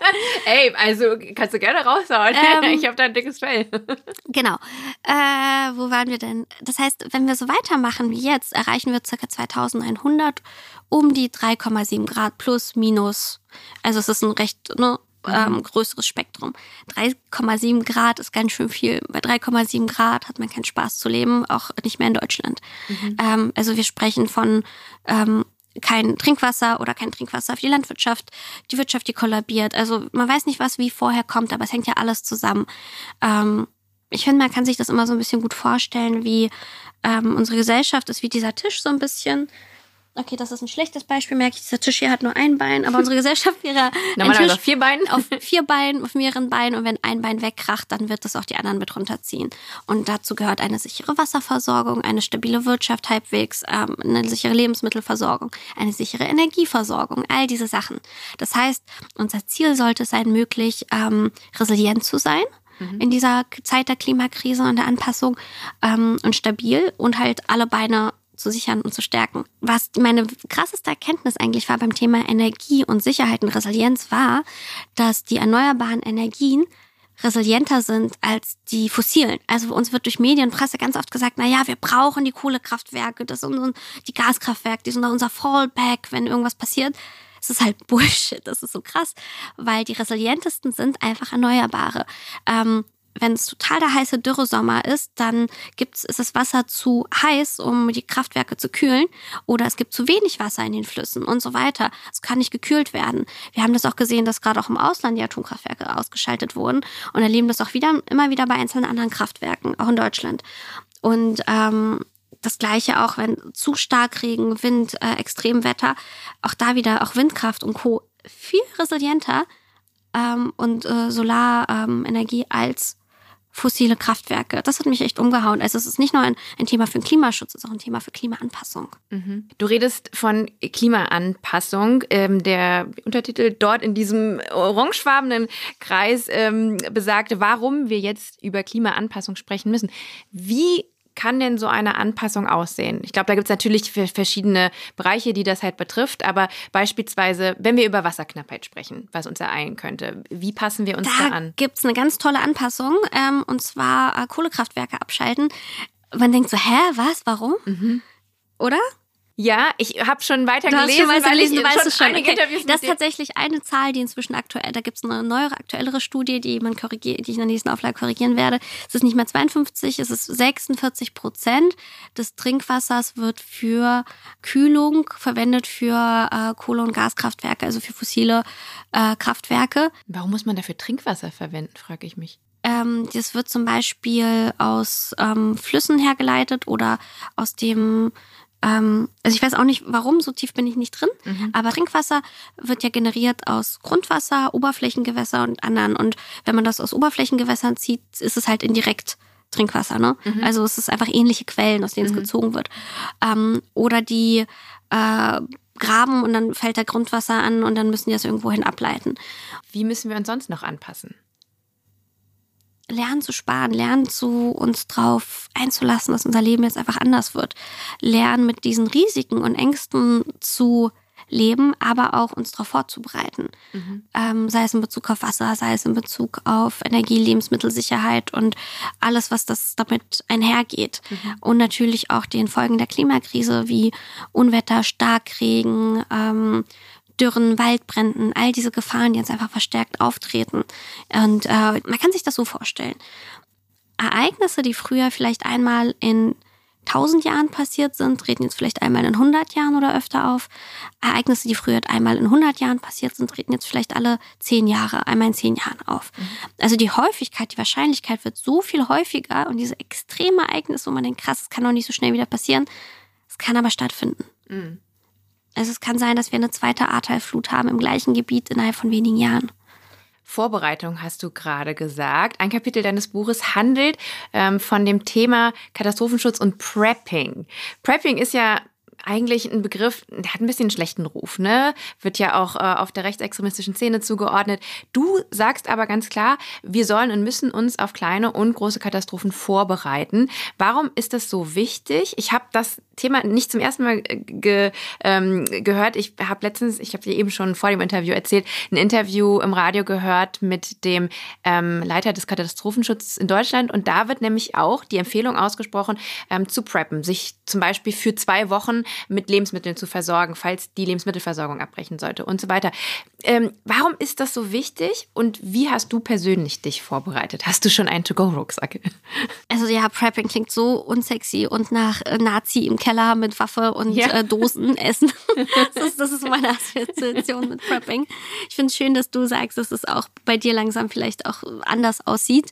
S2: Ey, also kannst du gerne raushauen. Ähm, ich habe da ein dickes Fell.
S3: genau. Äh, wo waren wir denn? Das heißt, wenn wir so weitermachen wie jetzt, erreichen wir ca. 2100 um die 3,7 Grad plus minus. Also es ist ein recht ne, ähm, mhm. größeres Spektrum. 3,7 Grad ist ganz schön viel. Bei 3,7 Grad hat man keinen Spaß zu leben, auch nicht mehr in Deutschland. Mhm. Ähm, also wir sprechen von ähm, kein Trinkwasser oder kein Trinkwasser für die Landwirtschaft, die Wirtschaft, die kollabiert. Also man weiß nicht, was wie vorher kommt, aber es hängt ja alles zusammen. Ähm, ich finde, man kann sich das immer so ein bisschen gut vorstellen, wie ähm, unsere Gesellschaft ist wie dieser Tisch so ein bisschen okay, das ist ein schlechtes Beispiel, merke ich, dieser Tisch hier hat nur ein Bein, aber unsere Gesellschaft wäre Tisch
S2: auf vier Beinen.
S3: auf vier Beinen, auf mehreren Beinen und wenn ein Bein wegkracht, dann wird das auch die anderen mit runterziehen. Und dazu gehört eine sichere Wasserversorgung, eine stabile Wirtschaft halbwegs, ähm, eine sichere Lebensmittelversorgung, eine sichere Energieversorgung, all diese Sachen. Das heißt, unser Ziel sollte es sein, möglich ähm, resilient zu sein mhm. in dieser Zeit der Klimakrise und der Anpassung ähm, und stabil und halt alle Beine zu sichern und zu stärken. Was meine krasseste Erkenntnis eigentlich war beim Thema Energie und Sicherheit und Resilienz war, dass die erneuerbaren Energien resilienter sind als die fossilen. Also uns wird durch Medien und Presse ganz oft gesagt, na ja, wir brauchen die Kohlekraftwerke, das sind die Gaskraftwerke, die sind unser Fallback, wenn irgendwas passiert. Es ist halt Bullshit, das ist so krass, weil die resilientesten sind einfach Erneuerbare. Ähm, wenn es total der heiße Dürresommer ist, dann gibt's, ist das Wasser zu heiß, um die Kraftwerke zu kühlen. Oder es gibt zu wenig Wasser in den Flüssen und so weiter. Es kann nicht gekühlt werden. Wir haben das auch gesehen, dass gerade auch im Ausland die Atomkraftwerke ausgeschaltet wurden und erleben das auch wieder, immer wieder bei einzelnen anderen Kraftwerken, auch in Deutschland. Und ähm, das gleiche auch, wenn zu stark Regen, Wind, äh, Extremwetter, auch da wieder auch Windkraft und Co. viel resilienter ähm, und äh, Solarenergie als fossile Kraftwerke. Das hat mich echt umgehauen. Also es ist nicht nur ein, ein Thema für den Klimaschutz, es ist auch ein Thema für Klimaanpassung.
S2: Mhm. Du redest von Klimaanpassung. Ähm, der Untertitel dort in diesem orangefarbenen Kreis ähm, besagte, warum wir jetzt über Klimaanpassung sprechen müssen. Wie kann denn so eine Anpassung aussehen? Ich glaube, da gibt es natürlich verschiedene Bereiche, die das halt betrifft, aber beispielsweise, wenn wir über Wasserknappheit sprechen, was uns ereilen könnte, wie passen wir uns da, da an?
S3: Da gibt es eine ganz tolle Anpassung, ähm, und zwar äh, Kohlekraftwerke abschalten. Man denkt so, hä, was, warum? Mhm. Oder?
S2: Ja, ich habe schon weiter du gelesen,
S3: schon weil ich du weißt schon, schon einige okay. Interviews Das ist tatsächlich eine Zahl, die inzwischen aktuell, da gibt es eine neuere, aktuellere Studie, die man korrigiert, die ich in der nächsten Auflage korrigieren werde. Es ist nicht mehr 52, es ist 46 Prozent des Trinkwassers wird für Kühlung verwendet für äh, Kohle- und Gaskraftwerke, also für fossile äh, Kraftwerke.
S2: Warum muss man dafür Trinkwasser verwenden, frage ich mich.
S3: Ähm, das wird zum Beispiel aus ähm, Flüssen hergeleitet oder aus dem ähm, also ich weiß auch nicht, warum, so tief bin ich nicht drin, mhm. aber Trinkwasser wird ja generiert aus Grundwasser, Oberflächengewässer und anderen. Und wenn man das aus Oberflächengewässern zieht, ist es halt indirekt Trinkwasser. Ne? Mhm. Also es ist einfach ähnliche Quellen, aus denen mhm. es gezogen wird. Ähm, oder die äh, graben und dann fällt da Grundwasser an und dann müssen die das irgendwohin ableiten.
S2: Wie müssen wir uns sonst noch anpassen?
S3: Lernen zu sparen, lernen zu uns drauf einzulassen, dass unser Leben jetzt einfach anders wird. Lernen mit diesen Risiken und Ängsten zu leben, aber auch uns darauf vorzubereiten. Mhm. Ähm, sei es in Bezug auf Wasser, sei es in Bezug auf Energie, Lebensmittelsicherheit und alles, was das damit einhergeht. Mhm. Und natürlich auch den Folgen der Klimakrise wie Unwetter, Starkregen, ähm, Dürren, Waldbränden, all diese Gefahren, die jetzt einfach verstärkt auftreten. Und äh, man kann sich das so vorstellen. Ereignisse, die früher vielleicht einmal in 1000 Jahren passiert sind, treten jetzt vielleicht einmal in 100 Jahren oder öfter auf. Ereignisse, die früher einmal in 100 Jahren passiert sind, treten jetzt vielleicht alle 10 Jahre, einmal in 10 Jahren auf. Mhm. Also die Häufigkeit, die Wahrscheinlichkeit wird so viel häufiger und diese extreme Ereignisse, wo man denkt, krass, es kann doch nicht so schnell wieder passieren, es kann aber stattfinden. Mhm. Also es kann sein, dass wir eine zweite Ahrteilflut haben im gleichen Gebiet innerhalb von wenigen Jahren.
S2: Vorbereitung hast du gerade gesagt. Ein Kapitel deines Buches handelt ähm, von dem Thema Katastrophenschutz und Prepping. Prepping ist ja eigentlich ein Begriff, der hat ein bisschen einen schlechten Ruf, ne? Wird ja auch äh, auf der rechtsextremistischen Szene zugeordnet. Du sagst aber ganz klar, wir sollen und müssen uns auf kleine und große Katastrophen vorbereiten. Warum ist das so wichtig? Ich habe das Thema nicht zum ersten Mal äh, ge, ähm, gehört. Ich habe letztens, ich habe dir eben schon vor dem Interview erzählt, ein Interview im Radio gehört mit dem ähm, Leiter des Katastrophenschutzes in Deutschland. Und da wird nämlich auch die Empfehlung ausgesprochen, ähm, zu preppen, sich zum Beispiel für zwei Wochen mit Lebensmitteln zu versorgen, falls die Lebensmittelversorgung abbrechen sollte und so weiter. Ähm, warum ist das so wichtig und wie hast du persönlich dich vorbereitet? Hast du schon einen To-Go-Rucksack?
S3: Also ja, Prepping klingt so unsexy und nach äh, Nazi im Keller mit Waffe und ja. äh, Dosen essen. das, ist, das ist meine Assoziation mit Prepping. Ich finde es schön, dass du sagst, dass es auch bei dir langsam vielleicht auch anders aussieht.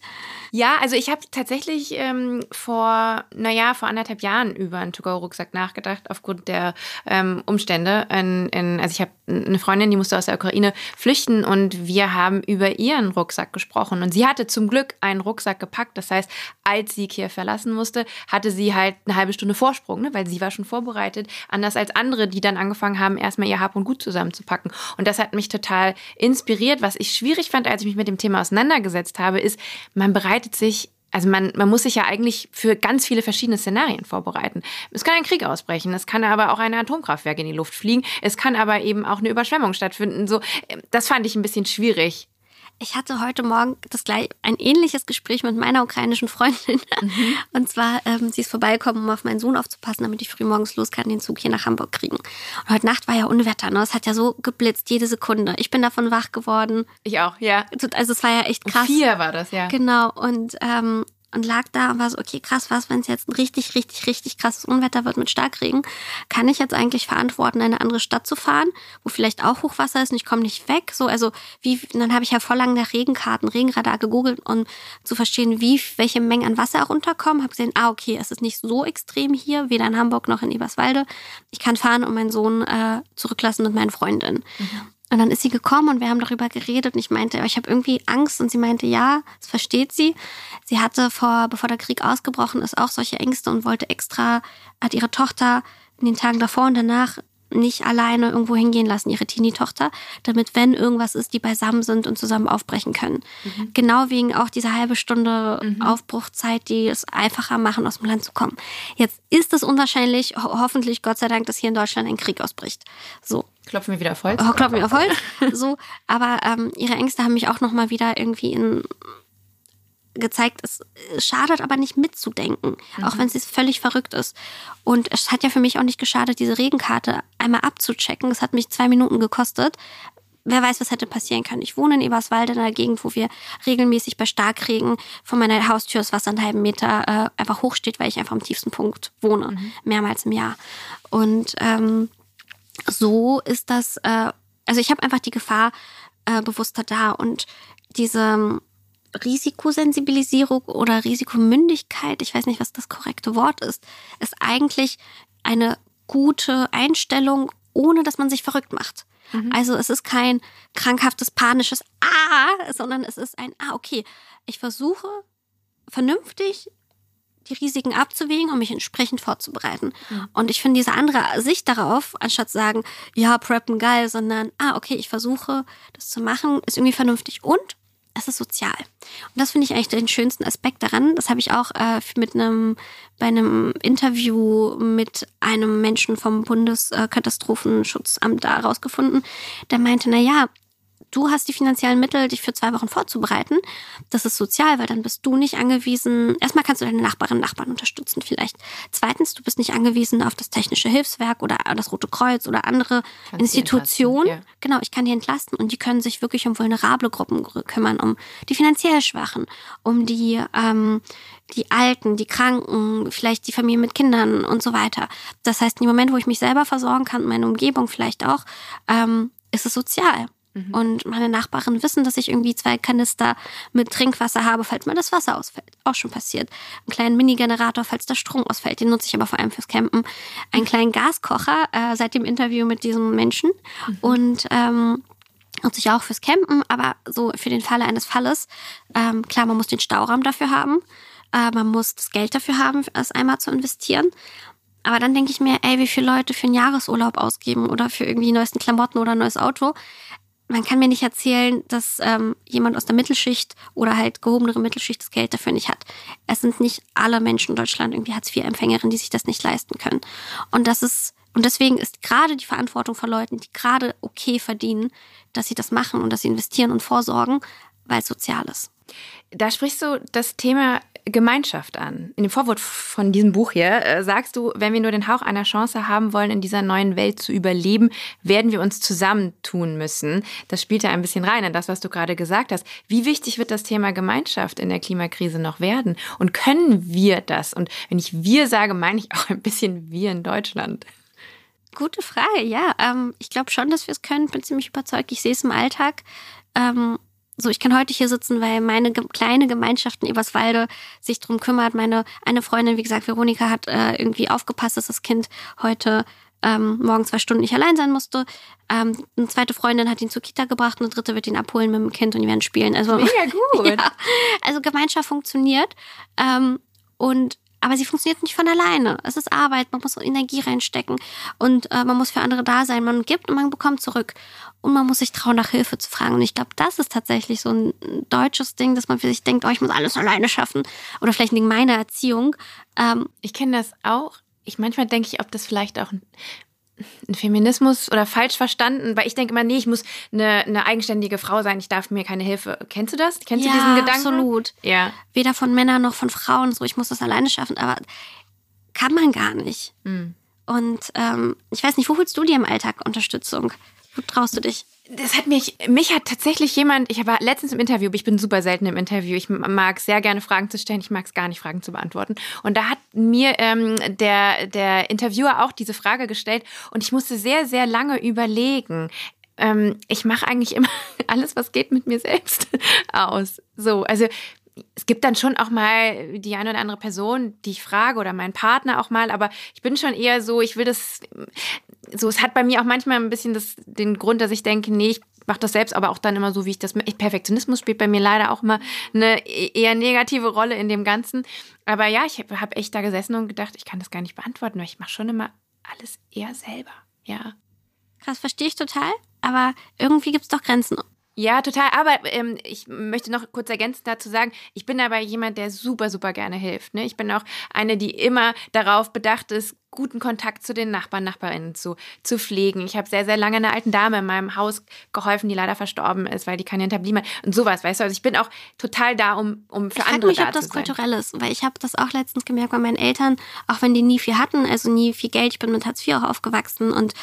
S2: Ja, also ich habe tatsächlich ähm, vor, naja, vor anderthalb Jahren über einen To-Go-Rucksack nachgedacht, aufgrund der ähm, Umstände. In, in, also ich habe eine Freundin, die musste aus der Ukraine flüchten und wir haben über ihren Rucksack gesprochen. Und sie hatte zum Glück einen Rucksack gepackt. Das heißt, als sie Kiew verlassen musste, hatte sie halt eine halbe Stunde Vorsprung, ne? weil sie war schon vorbereitet, anders als andere, die dann angefangen haben, erstmal ihr Hab und Gut zusammenzupacken. Und das hat mich total inspiriert. Was ich schwierig fand, als ich mich mit dem Thema auseinandergesetzt habe, ist, man bereitet sich also man, man muss sich ja eigentlich für ganz viele verschiedene Szenarien vorbereiten. Es kann ein Krieg ausbrechen, es kann aber auch ein Atomkraftwerk in die Luft fliegen, es kann aber eben auch eine Überschwemmung stattfinden. So, das fand ich ein bisschen schwierig.
S3: Ich hatte heute Morgen das gleich ein ähnliches Gespräch mit meiner ukrainischen Freundin. Mhm. Und zwar, ähm, sie ist vorbeigekommen, um auf meinen Sohn aufzupassen, damit ich früh morgens los kann, den Zug hier nach Hamburg kriegen. Und heute Nacht war ja Unwetter, ne? Es hat ja so geblitzt, jede Sekunde. Ich bin davon wach geworden.
S2: Ich auch, ja.
S3: Also es war ja echt krass.
S2: vier war das, ja.
S3: Genau. Und ähm, und lag da und war so, okay, krass, was, wenn es jetzt ein richtig, richtig, richtig krasses Unwetter wird mit Starkregen, kann ich jetzt eigentlich verantworten, in eine andere Stadt zu fahren, wo vielleicht auch Hochwasser ist und ich komme nicht weg? So, also wie, dann habe ich ja voll lang nach Regenkarten, Regenradar gegoogelt, um zu verstehen, wie, welche Mengen an Wasser auch runterkommen. Habe gesehen, ah, okay, es ist nicht so extrem hier, weder in Hamburg noch in Eberswalde. Ich kann fahren und meinen Sohn äh, zurücklassen mit meinen Freundinnen. Mhm. Und dann ist sie gekommen und wir haben darüber geredet und ich meinte, ich habe irgendwie Angst und sie meinte, ja, das versteht sie. Sie hatte vor, bevor der Krieg ausgebrochen ist, auch solche Ängste und wollte extra, hat ihre Tochter in den Tagen davor und danach nicht alleine irgendwo hingehen lassen, ihre Teenie-Tochter, damit, wenn irgendwas ist, die beisammen sind und zusammen aufbrechen können. Mhm. Genau wegen auch dieser halbe Stunde mhm. Aufbruchzeit, die es einfacher machen, aus dem Land zu kommen. Jetzt ist es unwahrscheinlich, ho hoffentlich, Gott sei Dank, dass hier in Deutschland ein Krieg ausbricht. So.
S2: Klopfen wir wieder auf Holz.
S3: Oh, klopfen wir auf Holz. so, aber ähm, ihre Ängste haben mich auch nochmal wieder irgendwie in gezeigt, es schadet aber nicht mitzudenken, mhm. auch wenn es völlig verrückt ist. Und es hat ja für mich auch nicht geschadet, diese Regenkarte einmal abzuchecken. Es hat mich zwei Minuten gekostet. Wer weiß, was hätte passieren können. Ich wohne in Eberswalde, in einer Gegend, wo wir regelmäßig bei Starkregen von meiner Haustür das Wasser einen halben Meter äh, einfach hochsteht, weil ich einfach am tiefsten Punkt wohne, mhm. mehrmals im Jahr. Und ähm, so ist das, äh, also ich habe einfach die Gefahr äh, bewusster da und diese Risikosensibilisierung oder Risikomündigkeit, ich weiß nicht, was das korrekte Wort ist, ist eigentlich eine gute Einstellung, ohne dass man sich verrückt macht. Mhm. Also es ist kein krankhaftes, panisches Ah, sondern es ist ein Ah, okay, ich versuche vernünftig die Risiken abzuwägen und mich entsprechend vorzubereiten. Mhm. Und ich finde diese andere Sicht darauf, anstatt zu sagen, ja, preppen geil, sondern, ah, okay, ich versuche das zu machen, ist irgendwie vernünftig. Und es ist sozial. Und das finde ich eigentlich den schönsten Aspekt daran. Das habe ich auch äh, mit einem, bei einem Interview mit einem Menschen vom Bundeskatastrophenschutzamt da rausgefunden. Der meinte, na ja, du hast die finanziellen Mittel, dich für zwei Wochen vorzubereiten. Das ist sozial, weil dann bist du nicht angewiesen. Erstmal kannst du deine Nachbarinnen und Nachbarn unterstützen vielleicht. Zweitens, du bist nicht angewiesen auf das technische Hilfswerk oder das Rote Kreuz oder andere Kannst Institutionen. Ja. Genau, ich kann die entlasten und die können sich wirklich um vulnerable Gruppen kümmern, um die finanziell Schwachen, um die ähm, die Alten, die Kranken, vielleicht die Familie mit Kindern und so weiter. Das heißt, im Moment, wo ich mich selber versorgen kann, meine Umgebung vielleicht auch, ähm, ist es sozial. Mhm. Und meine Nachbarn wissen, dass ich irgendwie zwei Kanister mit Trinkwasser habe, falls mal das Wasser ausfällt. Auch schon passiert. Einen kleinen Mini-Generator, falls der Strom ausfällt. Den nutze ich aber vor allem fürs Campen. Einen mhm. kleinen Gaskocher äh, seit dem Interview mit diesem Menschen. Mhm. Und ähm, nutze ich auch fürs Campen, aber so für den Falle eines Falles. Ähm, klar, man muss den Stauraum dafür haben. Äh, man muss das Geld dafür haben, es einmal zu investieren. Aber dann denke ich mir, ey, wie viele Leute für einen Jahresurlaub ausgeben oder für irgendwie neuesten Klamotten oder ein neues Auto man kann mir nicht erzählen, dass ähm, jemand aus der Mittelschicht oder halt gehobenere Mittelschicht das Geld dafür nicht hat. Es sind nicht alle Menschen in Deutschland irgendwie Hartz-IV-Empfängerinnen, die sich das nicht leisten können. Und das ist, und deswegen ist gerade die Verantwortung von Leuten, die gerade okay verdienen, dass sie das machen und dass sie investieren und vorsorgen, weil es sozial ist.
S2: Da sprichst du das Thema Gemeinschaft an. In dem Vorwort von diesem Buch hier äh, sagst du, wenn wir nur den Hauch einer Chance haben wollen, in dieser neuen Welt zu überleben, werden wir uns zusammentun müssen. Das spielt ja ein bisschen rein in das, was du gerade gesagt hast. Wie wichtig wird das Thema Gemeinschaft in der Klimakrise noch werden? Und können wir das? Und wenn ich wir sage, meine ich auch ein bisschen wir in Deutschland.
S3: Gute Frage, ja. Ähm, ich glaube schon, dass wir es können. Bin ziemlich überzeugt. Ich sehe es im Alltag. Ähm, so, ich kann heute hier sitzen, weil meine ge kleine Gemeinschaft in Eberswalde sich drum kümmert. Meine eine Freundin, wie gesagt, Veronika, hat äh, irgendwie aufgepasst, dass das Kind heute ähm, morgen zwei Stunden nicht allein sein musste. Ähm, eine zweite Freundin hat ihn zur Kita gebracht, eine dritte wird ihn abholen mit dem Kind und die werden spielen. Also,
S2: Mega gut.
S3: ja, also Gemeinschaft funktioniert. Ähm, und aber sie funktioniert nicht von alleine. Es ist Arbeit, man muss Energie reinstecken und äh, man muss für andere da sein. Man gibt und man bekommt zurück. Und man muss sich trauen, nach Hilfe zu fragen. Und ich glaube, das ist tatsächlich so ein deutsches Ding, dass man für sich denkt, oh, ich muss alles alleine schaffen. Oder vielleicht wegen meiner Erziehung.
S2: Ähm, ich kenne das auch. Ich manchmal denke ich, ob das vielleicht auch ein Feminismus oder falsch verstanden, weil ich denke immer, nee, ich muss eine, eine eigenständige Frau sein, ich darf mir keine Hilfe. Kennst du das? Kennst
S3: ja,
S2: du diesen Gedanken?
S3: Absolut. Ja. Weder von Männern noch von Frauen, so ich muss das alleine schaffen, aber kann man gar nicht. Mhm. Und ähm, ich weiß nicht, wo holst du dir im Alltag Unterstützung? Wo traust du dich?
S2: Das hat mich, mich hat tatsächlich jemand, ich war letztens im Interview, ich bin super selten im Interview, ich mag sehr gerne Fragen zu stellen, ich mag es gar nicht, Fragen zu beantworten. Und da hat mir ähm, der, der Interviewer auch diese Frage gestellt und ich musste sehr, sehr lange überlegen. Ähm, ich mache eigentlich immer alles, was geht, mit mir selbst aus. So, also es gibt dann schon auch mal die eine oder andere Person, die ich frage oder meinen Partner auch mal, aber ich bin schon eher so, ich will das, so, es hat bei mir auch manchmal ein bisschen das, den Grund, dass ich denke, nee, ich mache das selbst, aber auch dann immer so, wie ich das. Perfektionismus spielt bei mir leider auch immer eine eher negative Rolle in dem Ganzen. Aber ja, ich habe echt da gesessen und gedacht, ich kann das gar nicht beantworten, weil ich mache schon immer alles eher selber. Ja.
S3: Krass, verstehe ich total. Aber irgendwie gibt es doch Grenzen.
S2: Ja, total. Aber ähm, ich möchte noch kurz ergänzend dazu sagen, ich bin aber jemand, der super, super gerne hilft. Ne? Ich bin auch eine, die immer darauf bedacht ist, guten Kontakt zu den Nachbarn, Nachbarinnen zu, zu pflegen. Ich habe sehr, sehr lange einer alten Dame in meinem Haus geholfen, die leider verstorben ist, weil die keine Hinterblieben hat und sowas, weißt du. Also ich bin auch total da, um, um für
S3: ich
S2: andere
S3: mich,
S2: da
S3: ob das kulturell ist, weil ich habe das auch letztens gemerkt bei meinen Eltern, auch wenn die nie viel hatten, also nie viel Geld, ich bin mit Hartz IV auch aufgewachsen und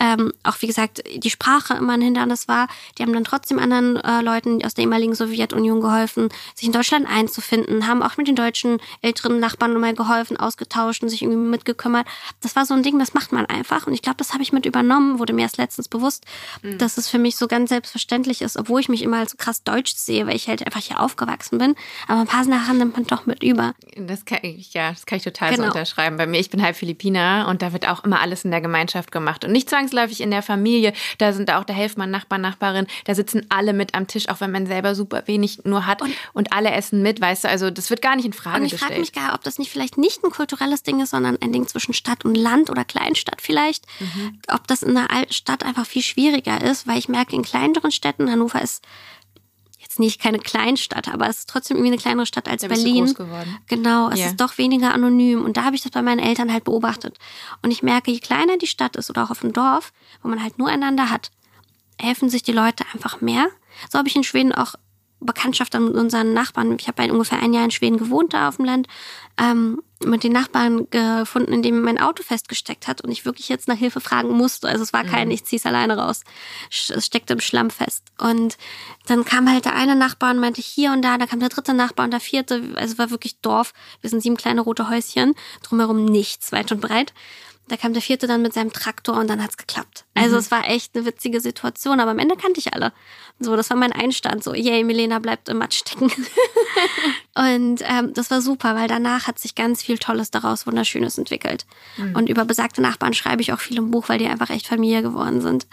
S3: ähm, auch wie gesagt, die Sprache immer ein Hindernis war, die haben dann trotzdem anderen äh, Leuten aus der ehemaligen Sowjetunion geholfen, sich in Deutschland einzufinden, haben auch mit den deutschen älteren Nachbarn mal geholfen, ausgetauscht und sich irgendwie mitgekümmert das war so ein Ding, das macht man einfach. Und ich glaube, das habe ich mit übernommen, wurde mir erst letztens bewusst, mhm. dass es für mich so ganz selbstverständlich ist, obwohl ich mich immer als so krass deutsch sehe, weil ich halt einfach hier aufgewachsen bin. Aber ein paar Sachen nimmt man doch mit über.
S2: Das kann ich, ja, das kann ich total genau. so unterschreiben. Bei mir, ich bin halb Philippiner und da wird auch immer alles in der Gemeinschaft gemacht. Und nicht zwangsläufig in der Familie. Da sind auch, da helfen man Nachbar, Nachbarin. Da sitzen alle mit am Tisch, auch wenn man selber super wenig nur hat. Und, und alle essen mit, weißt du. Also das wird gar nicht in Frage gestellt.
S3: Und ich frage mich gar, ob das nicht vielleicht nicht ein kulturelles Ding ist, sondern ein Ding zwischen Stadt und Land oder Kleinstadt vielleicht. Mhm. Ob das in der Stadt einfach viel schwieriger ist, weil ich merke, in kleineren Städten, Hannover ist jetzt nicht keine Kleinstadt, aber es ist trotzdem irgendwie eine kleinere Stadt als
S2: da
S3: Berlin.
S2: Bist du groß geworden.
S3: Genau, es yeah. ist doch weniger anonym. Und da habe ich das bei meinen Eltern halt beobachtet. Und ich merke, je kleiner die Stadt ist oder auch auf dem Dorf, wo man halt nur einander hat, helfen sich die Leute einfach mehr. So habe ich in Schweden auch Bekanntschaft mit unseren Nachbarn. Ich habe ungefähr ein Jahr in Schweden gewohnt, da auf dem Land, ähm, mit den Nachbarn gefunden, in dem mein Auto festgesteckt hat und ich wirklich jetzt nach Hilfe fragen musste. Also es war kein, mhm. ich zieh's alleine raus. Es steckte im Schlamm fest. Und dann kam halt der eine Nachbar und meinte hier und da, da kam der dritte Nachbar und der vierte. Also es war wirklich Dorf. Wir sind sieben kleine rote Häuschen, drumherum nichts, weit und breit. Da kam der vierte dann mit seinem Traktor und dann hat's geklappt. Also mhm. es war echt eine witzige Situation, aber am Ende kannte ich alle. So, das war mein Einstand. So, yay, Milena bleibt im Matsch stecken. und ähm, das war super, weil danach hat sich ganz viel Tolles daraus, Wunderschönes entwickelt. Mhm. Und über besagte Nachbarn schreibe ich auch viel im Buch, weil die einfach echt Familie geworden sind.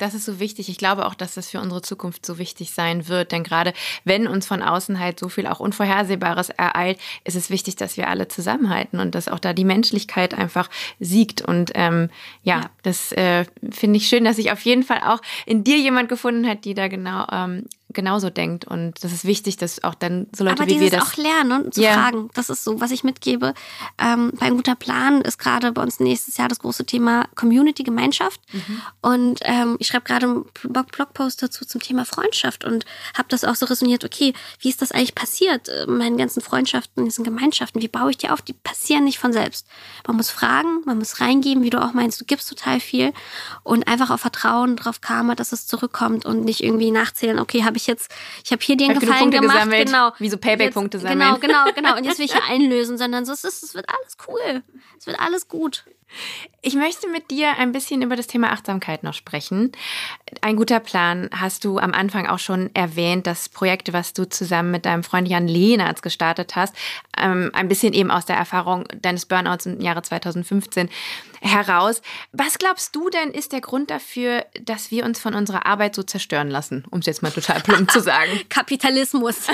S2: Das ist so wichtig. Ich glaube auch, dass das für unsere Zukunft so wichtig sein wird. Denn gerade wenn uns von außen halt so viel auch Unvorhersehbares ereilt, ist es wichtig, dass wir alle zusammenhalten und dass auch da die Menschlichkeit einfach siegt. Und ähm, ja, ja. das äh, finde ich schön, dass sich auf jeden Fall auch in dir jemand gefunden hat, die da genau ähm, genauso denkt. Und das ist wichtig, dass auch dann so Leute
S3: Aber
S2: wie wir das
S3: auch lernen und zu yeah. fragen. Das ist so, was ich mitgebe. Ähm, bei ein guter Plan ist gerade bei uns nächstes Jahr das große Thema Community, Gemeinschaft. Mhm. Und ähm, ich schreibe gerade einen Blogpost dazu zum Thema Freundschaft und habe das auch so resoniert. Okay, wie ist das eigentlich passiert? Äh, meinen ganzen Freundschaften, diesen Gemeinschaften, wie baue ich die auf? Die passieren nicht von selbst. Man muss fragen, man muss reingeben, wie du auch meinst. Du gibst total viel und einfach auf Vertrauen drauf Karma, dass es zurückkommt und nicht irgendwie nachzählen. Okay, habe ich ich jetzt, ich habe hier den hab Gefallen gemacht, gesammelt,
S2: genau. Wie so Payback-Punkte sammeln.
S3: Genau, genau, genau. Und jetzt will ich hier einlösen, sondern so, es, ist, es wird alles cool. Es wird alles gut.
S2: Ich möchte mit dir ein bisschen über das Thema Achtsamkeit noch sprechen. Ein guter Plan hast du am Anfang auch schon erwähnt, das Projekt, was du zusammen mit deinem Freund Jan Lehnertz gestartet hast, ähm, ein bisschen eben aus der Erfahrung deines Burnouts im Jahre 2015 heraus. Was glaubst du denn ist der Grund dafür, dass wir uns von unserer Arbeit so zerstören lassen, um es jetzt mal total plump zu sagen?
S3: Kapitalismus.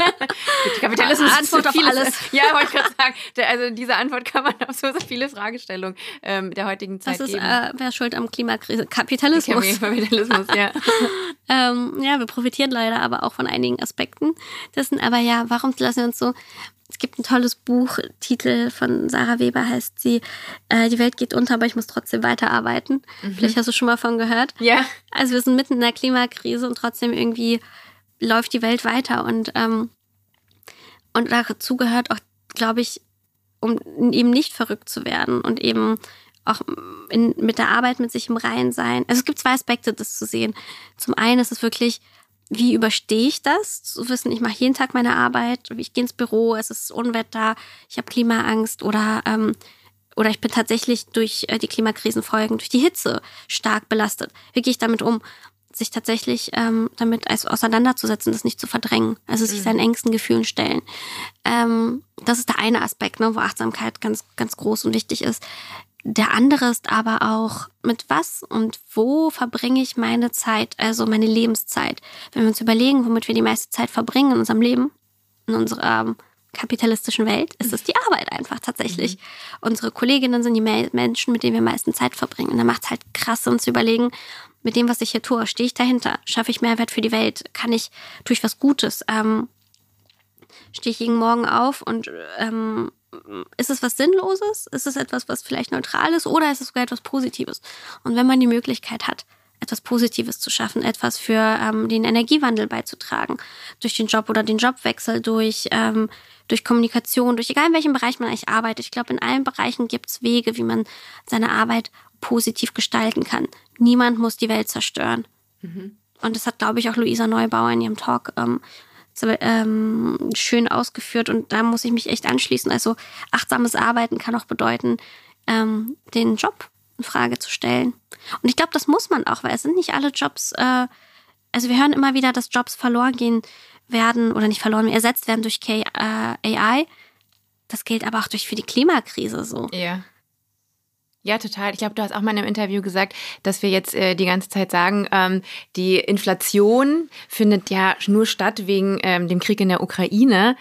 S2: Kapitalismus
S3: Antwort auf alles.
S2: Ja, wollte ich gerade sagen. Also diese Antwort kann man auf so viele Fragestellungen ähm, der heutigen Zeit
S3: das ist,
S2: geben.
S3: Äh, wer schuld am Klimakrise? Kapitalismus.
S2: Kapitalismus, ja.
S3: ähm, ja, wir profitieren leider aber auch von einigen Aspekten dessen. Aber ja, warum lassen wir uns so es gibt ein tolles Buch, Titel von Sarah Weber heißt sie, äh, Die Welt geht unter, aber ich muss trotzdem weiterarbeiten. Mhm. Vielleicht hast du schon mal von gehört.
S2: Ja.
S3: Also wir sind mitten in der Klimakrise und trotzdem irgendwie läuft die Welt weiter und, ähm, und dazu gehört auch, glaube ich, um eben nicht verrückt zu werden und eben auch in, mit der Arbeit mit sich im Reinen sein. Also es gibt zwei Aspekte, das zu sehen. Zum einen ist es wirklich, wie überstehe ich das? Zu wissen, ich mache jeden Tag meine Arbeit, ich gehe ins Büro, es ist Unwetter, ich habe Klimaangst oder ähm, oder ich bin tatsächlich durch äh, die Klimakrisenfolgen, durch die Hitze stark belastet. Wie gehe ich damit um? Sich tatsächlich ähm, damit auseinanderzusetzen, das nicht zu verdrängen, also sich mhm. seinen engsten Gefühlen stellen. Ähm, das ist der eine Aspekt, ne, wo Achtsamkeit ganz, ganz groß und wichtig ist. Der andere ist aber auch, mit was und wo verbringe ich meine Zeit, also meine Lebenszeit. Wenn wir uns überlegen, womit wir die meiste Zeit verbringen in unserem Leben, in unserer ähm, kapitalistischen Welt, ist es die Arbeit einfach tatsächlich. Mhm. Unsere Kolleginnen sind die Menschen, mit denen wir meisten Zeit verbringen. Und da macht es halt krass, uns zu überlegen, mit dem, was ich hier tue, stehe ich dahinter? Schaffe ich Mehrwert für die Welt? Kann ich, tue ich was Gutes? Ähm, stehe ich jeden Morgen auf und ähm, ist es was Sinnloses? Ist es etwas, was vielleicht neutral ist? Oder ist es sogar etwas Positives? Und wenn man die Möglichkeit hat, etwas Positives zu schaffen, etwas für ähm, den Energiewandel beizutragen, durch den Job oder den Jobwechsel, durch, ähm, durch Kommunikation, durch egal in welchem Bereich man eigentlich arbeitet. Ich glaube, in allen Bereichen gibt es Wege, wie man seine Arbeit positiv gestalten kann. Niemand muss die Welt zerstören. Mhm. Und das hat, glaube ich, auch Luisa Neubauer in ihrem Talk ähm, ähm, schön ausgeführt. Und da muss ich mich echt anschließen. Also achtsames Arbeiten kann auch bedeuten, ähm, den Job in Frage zu stellen. Und ich glaube, das muss man auch, weil es sind nicht alle Jobs, äh, also wir hören immer wieder, dass Jobs verloren gehen werden oder nicht verloren, ersetzt werden durch K äh, AI. Das gilt aber auch durch für die Klimakrise so.
S2: Ja. Ja, total. Ich glaube, du hast auch mal in einem Interview gesagt, dass wir jetzt äh, die ganze Zeit sagen, ähm, die Inflation findet ja nur statt wegen ähm, dem Krieg in der Ukraine.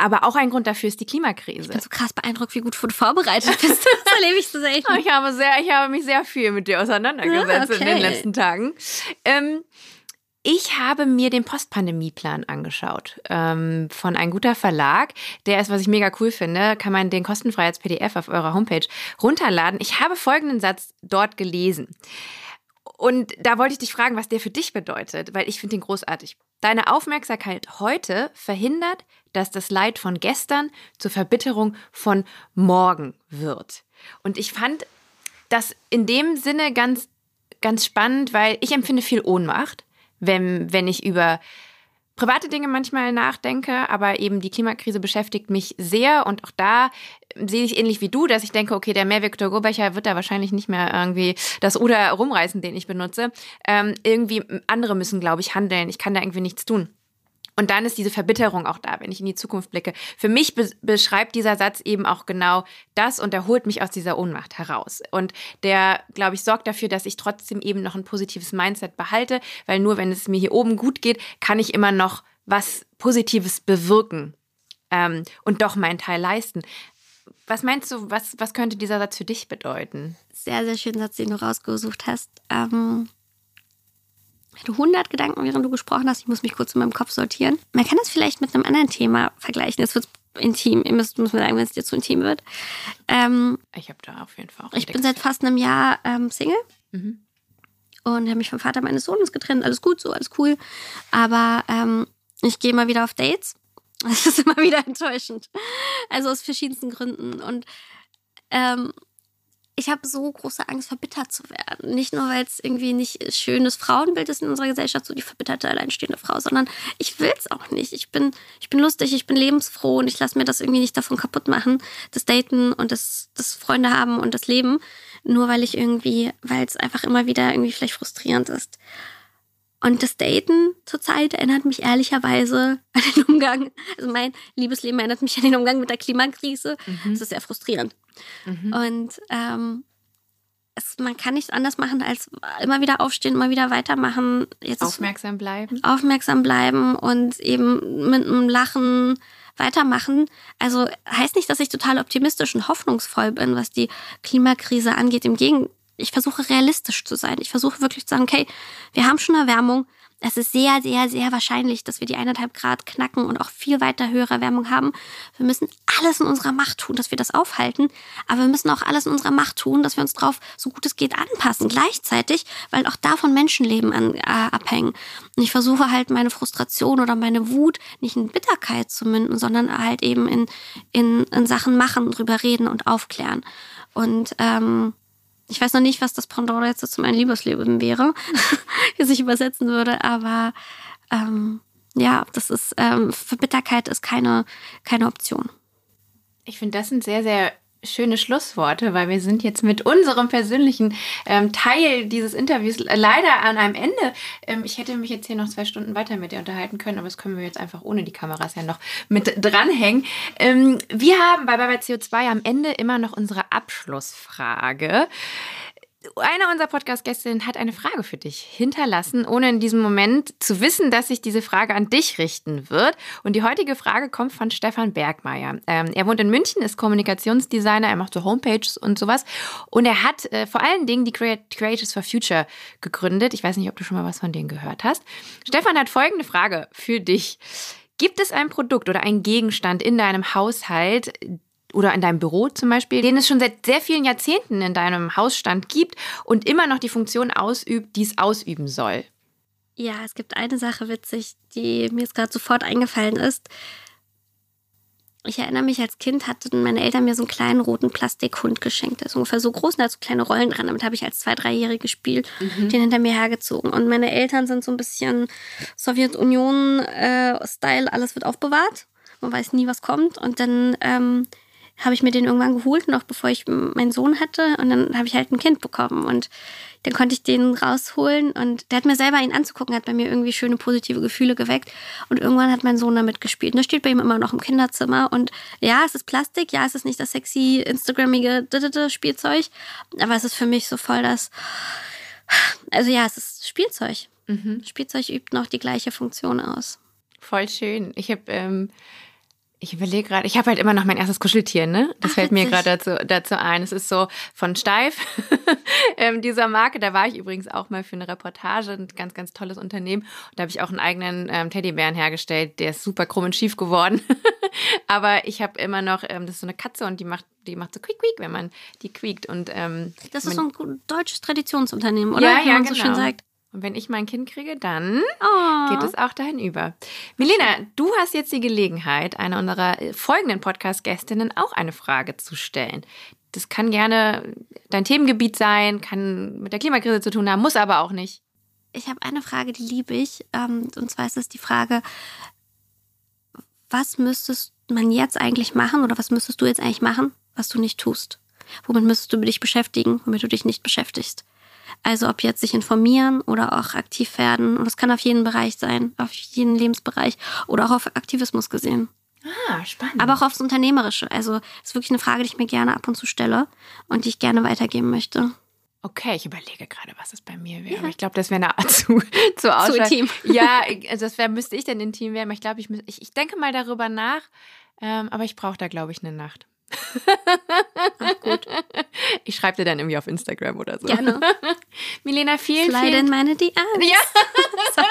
S2: Aber auch ein Grund dafür ist die Klimakrise.
S3: Ich bin so krass beeindruckt, wie gut du vorbereitet bist. Das erlebe ich so selten.
S2: ich, habe sehr, ich habe mich sehr viel mit dir auseinandergesetzt
S3: Ah, okay.
S2: in den letzten Tagen. Ähm, ich habe mir den Postpandemieplan angeschaut ähm, von ein guter Verlag. Der ist, was ich mega cool finde, kann man den kostenfrei als PDF auf eurer Homepage runterladen. Ich habe folgenden Satz dort gelesen. Und da wollte ich dich fragen, was der für dich bedeutet, weil ich finde ihn großartig. Deine Aufmerksamkeit heute verhindert, dass das Leid von gestern zur Verbitterung von morgen wird. Und ich fand das in dem Sinne ganz, ganz spannend, weil ich empfinde viel Ohnmacht, wenn, wenn ich über private Dinge manchmal nachdenke, aber eben die Klimakrise beschäftigt mich sehr und auch da sehe ich ähnlich wie du, dass ich denke, okay, der Mehrweg Go-Becher wird da wahrscheinlich nicht mehr irgendwie das Ruder rumreißen, den ich benutze. Ähm, irgendwie andere müssen, glaube ich, handeln. Ich kann da irgendwie nichts tun. Und dann ist diese Verbitterung auch da, wenn ich in die Zukunft blicke. Für mich be beschreibt dieser Satz eben auch genau das und er holt mich aus dieser Ohnmacht heraus. Und der, glaube ich, sorgt dafür, dass ich trotzdem eben noch ein positives Mindset behalte, weil nur wenn es mir hier oben gut geht, kann ich immer noch was Positives bewirken ähm, und doch meinen Teil leisten. Was meinst du, was, was könnte dieser Satz für dich bedeuten?
S3: Sehr, sehr schönen Satz, den du rausgesucht hast. Ähm, ich hatte 100 Gedanken, während du gesprochen hast. Ich muss mich kurz in meinem Kopf sortieren. Man kann das vielleicht mit einem anderen Thema vergleichen. Jetzt wird intim. Ihr müsst, müsst mir sagen, wenn es dir zu intim wird. Ähm,
S2: Ich habe da auf jeden Fall auch.
S3: ich bin seit fast einem Jahr ähm, Single
S2: Mhm.
S3: und habe mich vom Vater meines Sohnes getrennt. Alles gut, so, alles cool. Aber ähm, ich gehe mal wieder auf Dates. Das ist immer wieder enttäuschend. Also aus verschiedensten Gründen. Und ähm, ich habe so große Angst, verbittert zu werden. Nicht nur, weil es irgendwie nicht schönes Frauenbild ist in unserer Gesellschaft, so die verbitterte, alleinstehende Frau, sondern ich will es auch nicht. Ich bin, ich bin lustig, ich bin lebensfroh und ich lasse mir das irgendwie nicht davon kaputt machen, das Daten und das, das Freunde haben und das Leben, nur weil ich irgendwie, weil es einfach immer wieder irgendwie vielleicht frustrierend ist. Und das Daten zurzeit erinnert mich ehrlicherweise an den Umgang, also mein Liebesleben erinnert mich an den Umgang mit der Klimakrise. Das ist sehr frustrierend. Und ähm, es, man kann nichts anders machen, als immer wieder aufstehen, immer wieder weitermachen. Jetzt
S2: Aufmerksam bleiben.
S3: aufmerksam bleiben und eben mit einem Lachen weitermachen. Also heißt nicht, dass ich total optimistisch und hoffnungsvoll bin, was die Klimakrise angeht. Im Gegenteil, ich versuche realistisch zu sein. Ich versuche wirklich zu sagen, okay, wir haben schon Erwärmung. Es ist sehr, sehr, sehr wahrscheinlich, dass wir die eineinhalb Grad knacken und auch viel weiter höhere Erwärmung haben. Wir müssen alles in unserer Macht tun, dass wir das aufhalten. Aber wir müssen auch alles in unserer Macht tun, dass wir uns darauf, so gut es geht, anpassen. Gleichzeitig, weil auch davon Menschenleben an, äh, abhängen. Und ich versuche halt meine Frustration oder meine Wut nicht in Bitterkeit zu münden, sondern halt eben in, in, in Sachen machen, drüber reden und aufklären. Und ähm, ich weiß noch nicht, was das Pendant jetzt zu meinem Liebesleben wäre, wie sich übersetzen würde, aber ähm, ja, das ist, ähm, für Bitterkeit ist keine, keine Option.
S2: Ich finde, das sind sehr, sehr schöne Schlussworte, weil wir sind jetzt mit unserem persönlichen ähm, Teil dieses Interviews leider an einem Ende. Ähm, ich hätte mich jetzt hier noch zwei Stunden weiter mit dir unterhalten können, aber das können wir jetzt einfach ohne die Kameras ja noch mit dranhängen. Ähm, wir haben bei Bye CO2 am Ende immer noch unsere Abschlussfrage. Einer unserer Podcast-Gästinnen hat eine Frage für dich hinterlassen, ohne in diesem Moment zu wissen, dass sich diese Frage an dich richten wird. Und die heutige Frage kommt von Stefan Bergmeier. Ähm, er wohnt in München, ist Kommunikationsdesigner, er macht so Homepages und sowas. Und er hat äh, vor allen Dingen die Creat Creators for Future gegründet. Ich weiß nicht, ob du schon mal was von denen gehört hast. Stefan hat folgende Frage für dich. Gibt es ein Produkt oder einen Gegenstand in deinem Haushalt, oder in deinem Büro zum Beispiel, den es schon seit sehr vielen Jahrzehnten in deinem Hausstand gibt und immer noch die Funktion ausübt, die es ausüben soll.
S3: Ja, es gibt eine Sache witzig, die mir jetzt gerade sofort eingefallen ist. Ich erinnere mich, als Kind hatten meine Eltern mir so einen kleinen roten Plastikhund geschenkt. Der ist ungefähr so groß und hat so kleine Rollen dran. Damit habe ich als zwei-, dreijährige gespielt, den hinter mir hergezogen. Und meine Eltern sind so ein bisschen Sowjetunion-Style, alles wird aufbewahrt. Man weiß nie, was kommt. Und dann ähm, habe ich mir den irgendwann geholt, noch bevor ich meinen Sohn hatte. Und dann habe ich halt ein Kind bekommen. Und dann konnte ich den rausholen. Und der hat mir selber ihn anzugucken, hat bei mir irgendwie schöne positive Gefühle geweckt. Und irgendwann hat mein Sohn damit gespielt. Und der steht bei ihm immer noch im Kinderzimmer. Und ja, es ist Plastik. Ja, es ist nicht das sexy, Instagrammige Spielzeug. Aber es ist für mich so voll das. Also ja, es ist Spielzeug. Mhm. Spielzeug übt noch die gleiche Funktion aus.
S2: Voll schön. Ich habe ähm, ich überlege gerade, ich habe halt immer noch mein erstes Kuscheltier, ne? Das Ach, fällt mir gerade dazu, dazu ein. Es ist so von Steif, ähm, dieser Marke. Da war ich übrigens auch mal für eine Reportage, ein ganz, ganz tolles Unternehmen. Und da habe ich auch einen eigenen ähm, Teddybären hergestellt. Der ist super krumm und schief geworden. Aber ich habe immer noch, ähm, das ist so eine Katze und die macht, die macht so quiek, quiek, wenn man die quiekt. Und, ähm,
S3: das ist so ein deutsches Traditionsunternehmen, oder?
S2: Ja, ja, genau. so schön genau. sagt. Und wenn ich mein Kind kriege, dann oh. geht es auch dahin über. Milena, du hast jetzt die Gelegenheit, einer unserer folgenden Podcast-Gästinnen auch eine Frage zu stellen. Das kann gerne dein Themengebiet sein, kann mit der Klimakrise zu tun haben, muss aber auch nicht.
S3: Ich habe eine Frage, die liebe ich. Ähm, und zwar ist es die Frage, was müsstest man jetzt eigentlich machen oder was müsstest du jetzt eigentlich machen, was du nicht tust? Womit müsstest du dich beschäftigen, womit du dich nicht beschäftigst? Also ob jetzt sich informieren oder auch aktiv werden. Und das kann auf jeden Bereich sein, auf jeden Lebensbereich oder auch auf Aktivismus gesehen.
S2: Ah, spannend.
S3: Aber auch aufs Unternehmerische. Also ist wirklich eine Frage, die ich mir gerne ab und zu stelle und die ich gerne weitergeben möchte.
S2: Okay, ich überlege gerade, was es bei mir wäre. Ja. Ich glaube, das wäre eine Art zu, zu.
S3: Zu intim.
S2: Ja, also das wär, müsste ich denn intim werden. Ich glaube, ich, ich, ich denke mal darüber nach, ähm, aber ich brauche da, glaube ich, eine Nacht.
S3: Ach, gut.
S2: Ich schreibe dir dann irgendwie auf Instagram oder so.
S3: Gerne.
S2: Milena, vielen,
S3: Slide
S2: vielen
S3: in meine DMs.
S2: Ja.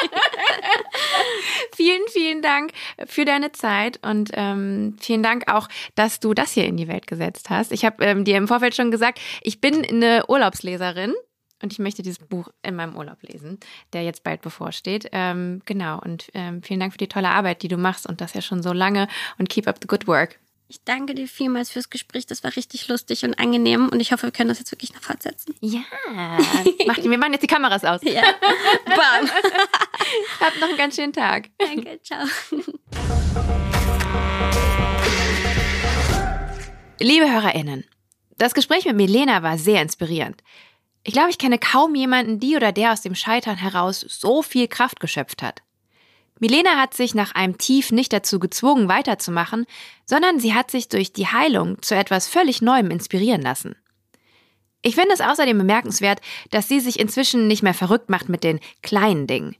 S2: vielen, vielen Dank für deine Zeit und ähm, vielen Dank auch, dass du das hier in die Welt gesetzt hast. Ich habe ähm, dir im Vorfeld schon gesagt, ich bin eine Urlaubsleserin. Und ich möchte dieses Buch in meinem Urlaub lesen, der jetzt bald bevorsteht. Ähm, genau. Und ähm, vielen Dank für die tolle Arbeit, die du machst und das ja schon so lange. Und keep up the good work.
S3: Ich danke dir vielmals fürs Gespräch. Das war richtig lustig und angenehm. Und ich hoffe, wir können das jetzt wirklich noch fortsetzen.
S2: Ja. Wir machen jetzt die Kameras aus.
S3: Ja. Bam.
S2: Habt noch einen ganz schönen Tag.
S3: Danke, ciao.
S2: Liebe HörerInnen, das Gespräch mit Milena war sehr inspirierend. Ich glaube, ich kenne kaum jemanden, die oder der aus dem Scheitern heraus so viel Kraft geschöpft hat. Milena hat sich nach einem Tief nicht dazu gezwungen, weiterzumachen, sondern sie hat sich durch die Heilung zu etwas völlig Neuem inspirieren lassen. Ich finde es außerdem bemerkenswert, dass sie sich inzwischen nicht mehr verrückt macht mit den kleinen Dingen.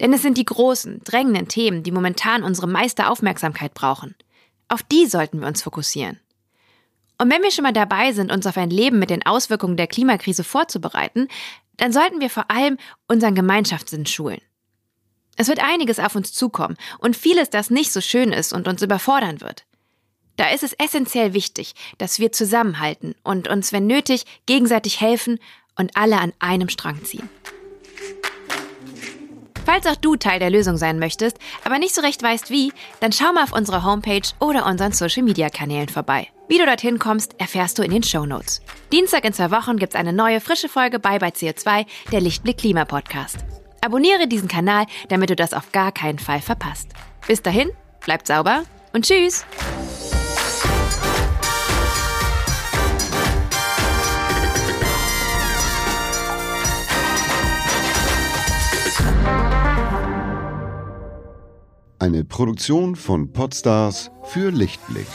S2: Denn es sind die großen, drängenden Themen, die momentan unsere meiste Aufmerksamkeit brauchen. Auf die sollten wir uns fokussieren. Und wenn wir schon mal dabei sind, uns auf ein Leben mit den Auswirkungen der Klimakrise vorzubereiten, dann sollten wir vor allem unseren Gemeinschaftssinn schulen. Es wird einiges auf uns zukommen und vieles, das nicht so schön ist und uns überfordern wird. Da ist es essentiell wichtig, dass wir zusammenhalten und uns, wenn nötig, gegenseitig helfen und alle an einem Strang ziehen. Falls auch du Teil der Lösung sein möchtest, aber nicht so recht weißt wie, dann schau mal auf unserer Homepage oder unseren Social Media Kanälen vorbei. Wie du dorthin kommst, erfährst du in den Show Notes. Dienstag in zwei Wochen gibt's eine neue frische Folge bei bei CO2, der Lichtblick Klima Podcast. Abonniere diesen Kanal, damit du das auf gar keinen Fall verpasst. Bis dahin, bleibt sauber und tschüss!
S1: Eine Produktion von Podstars für Lichtblick.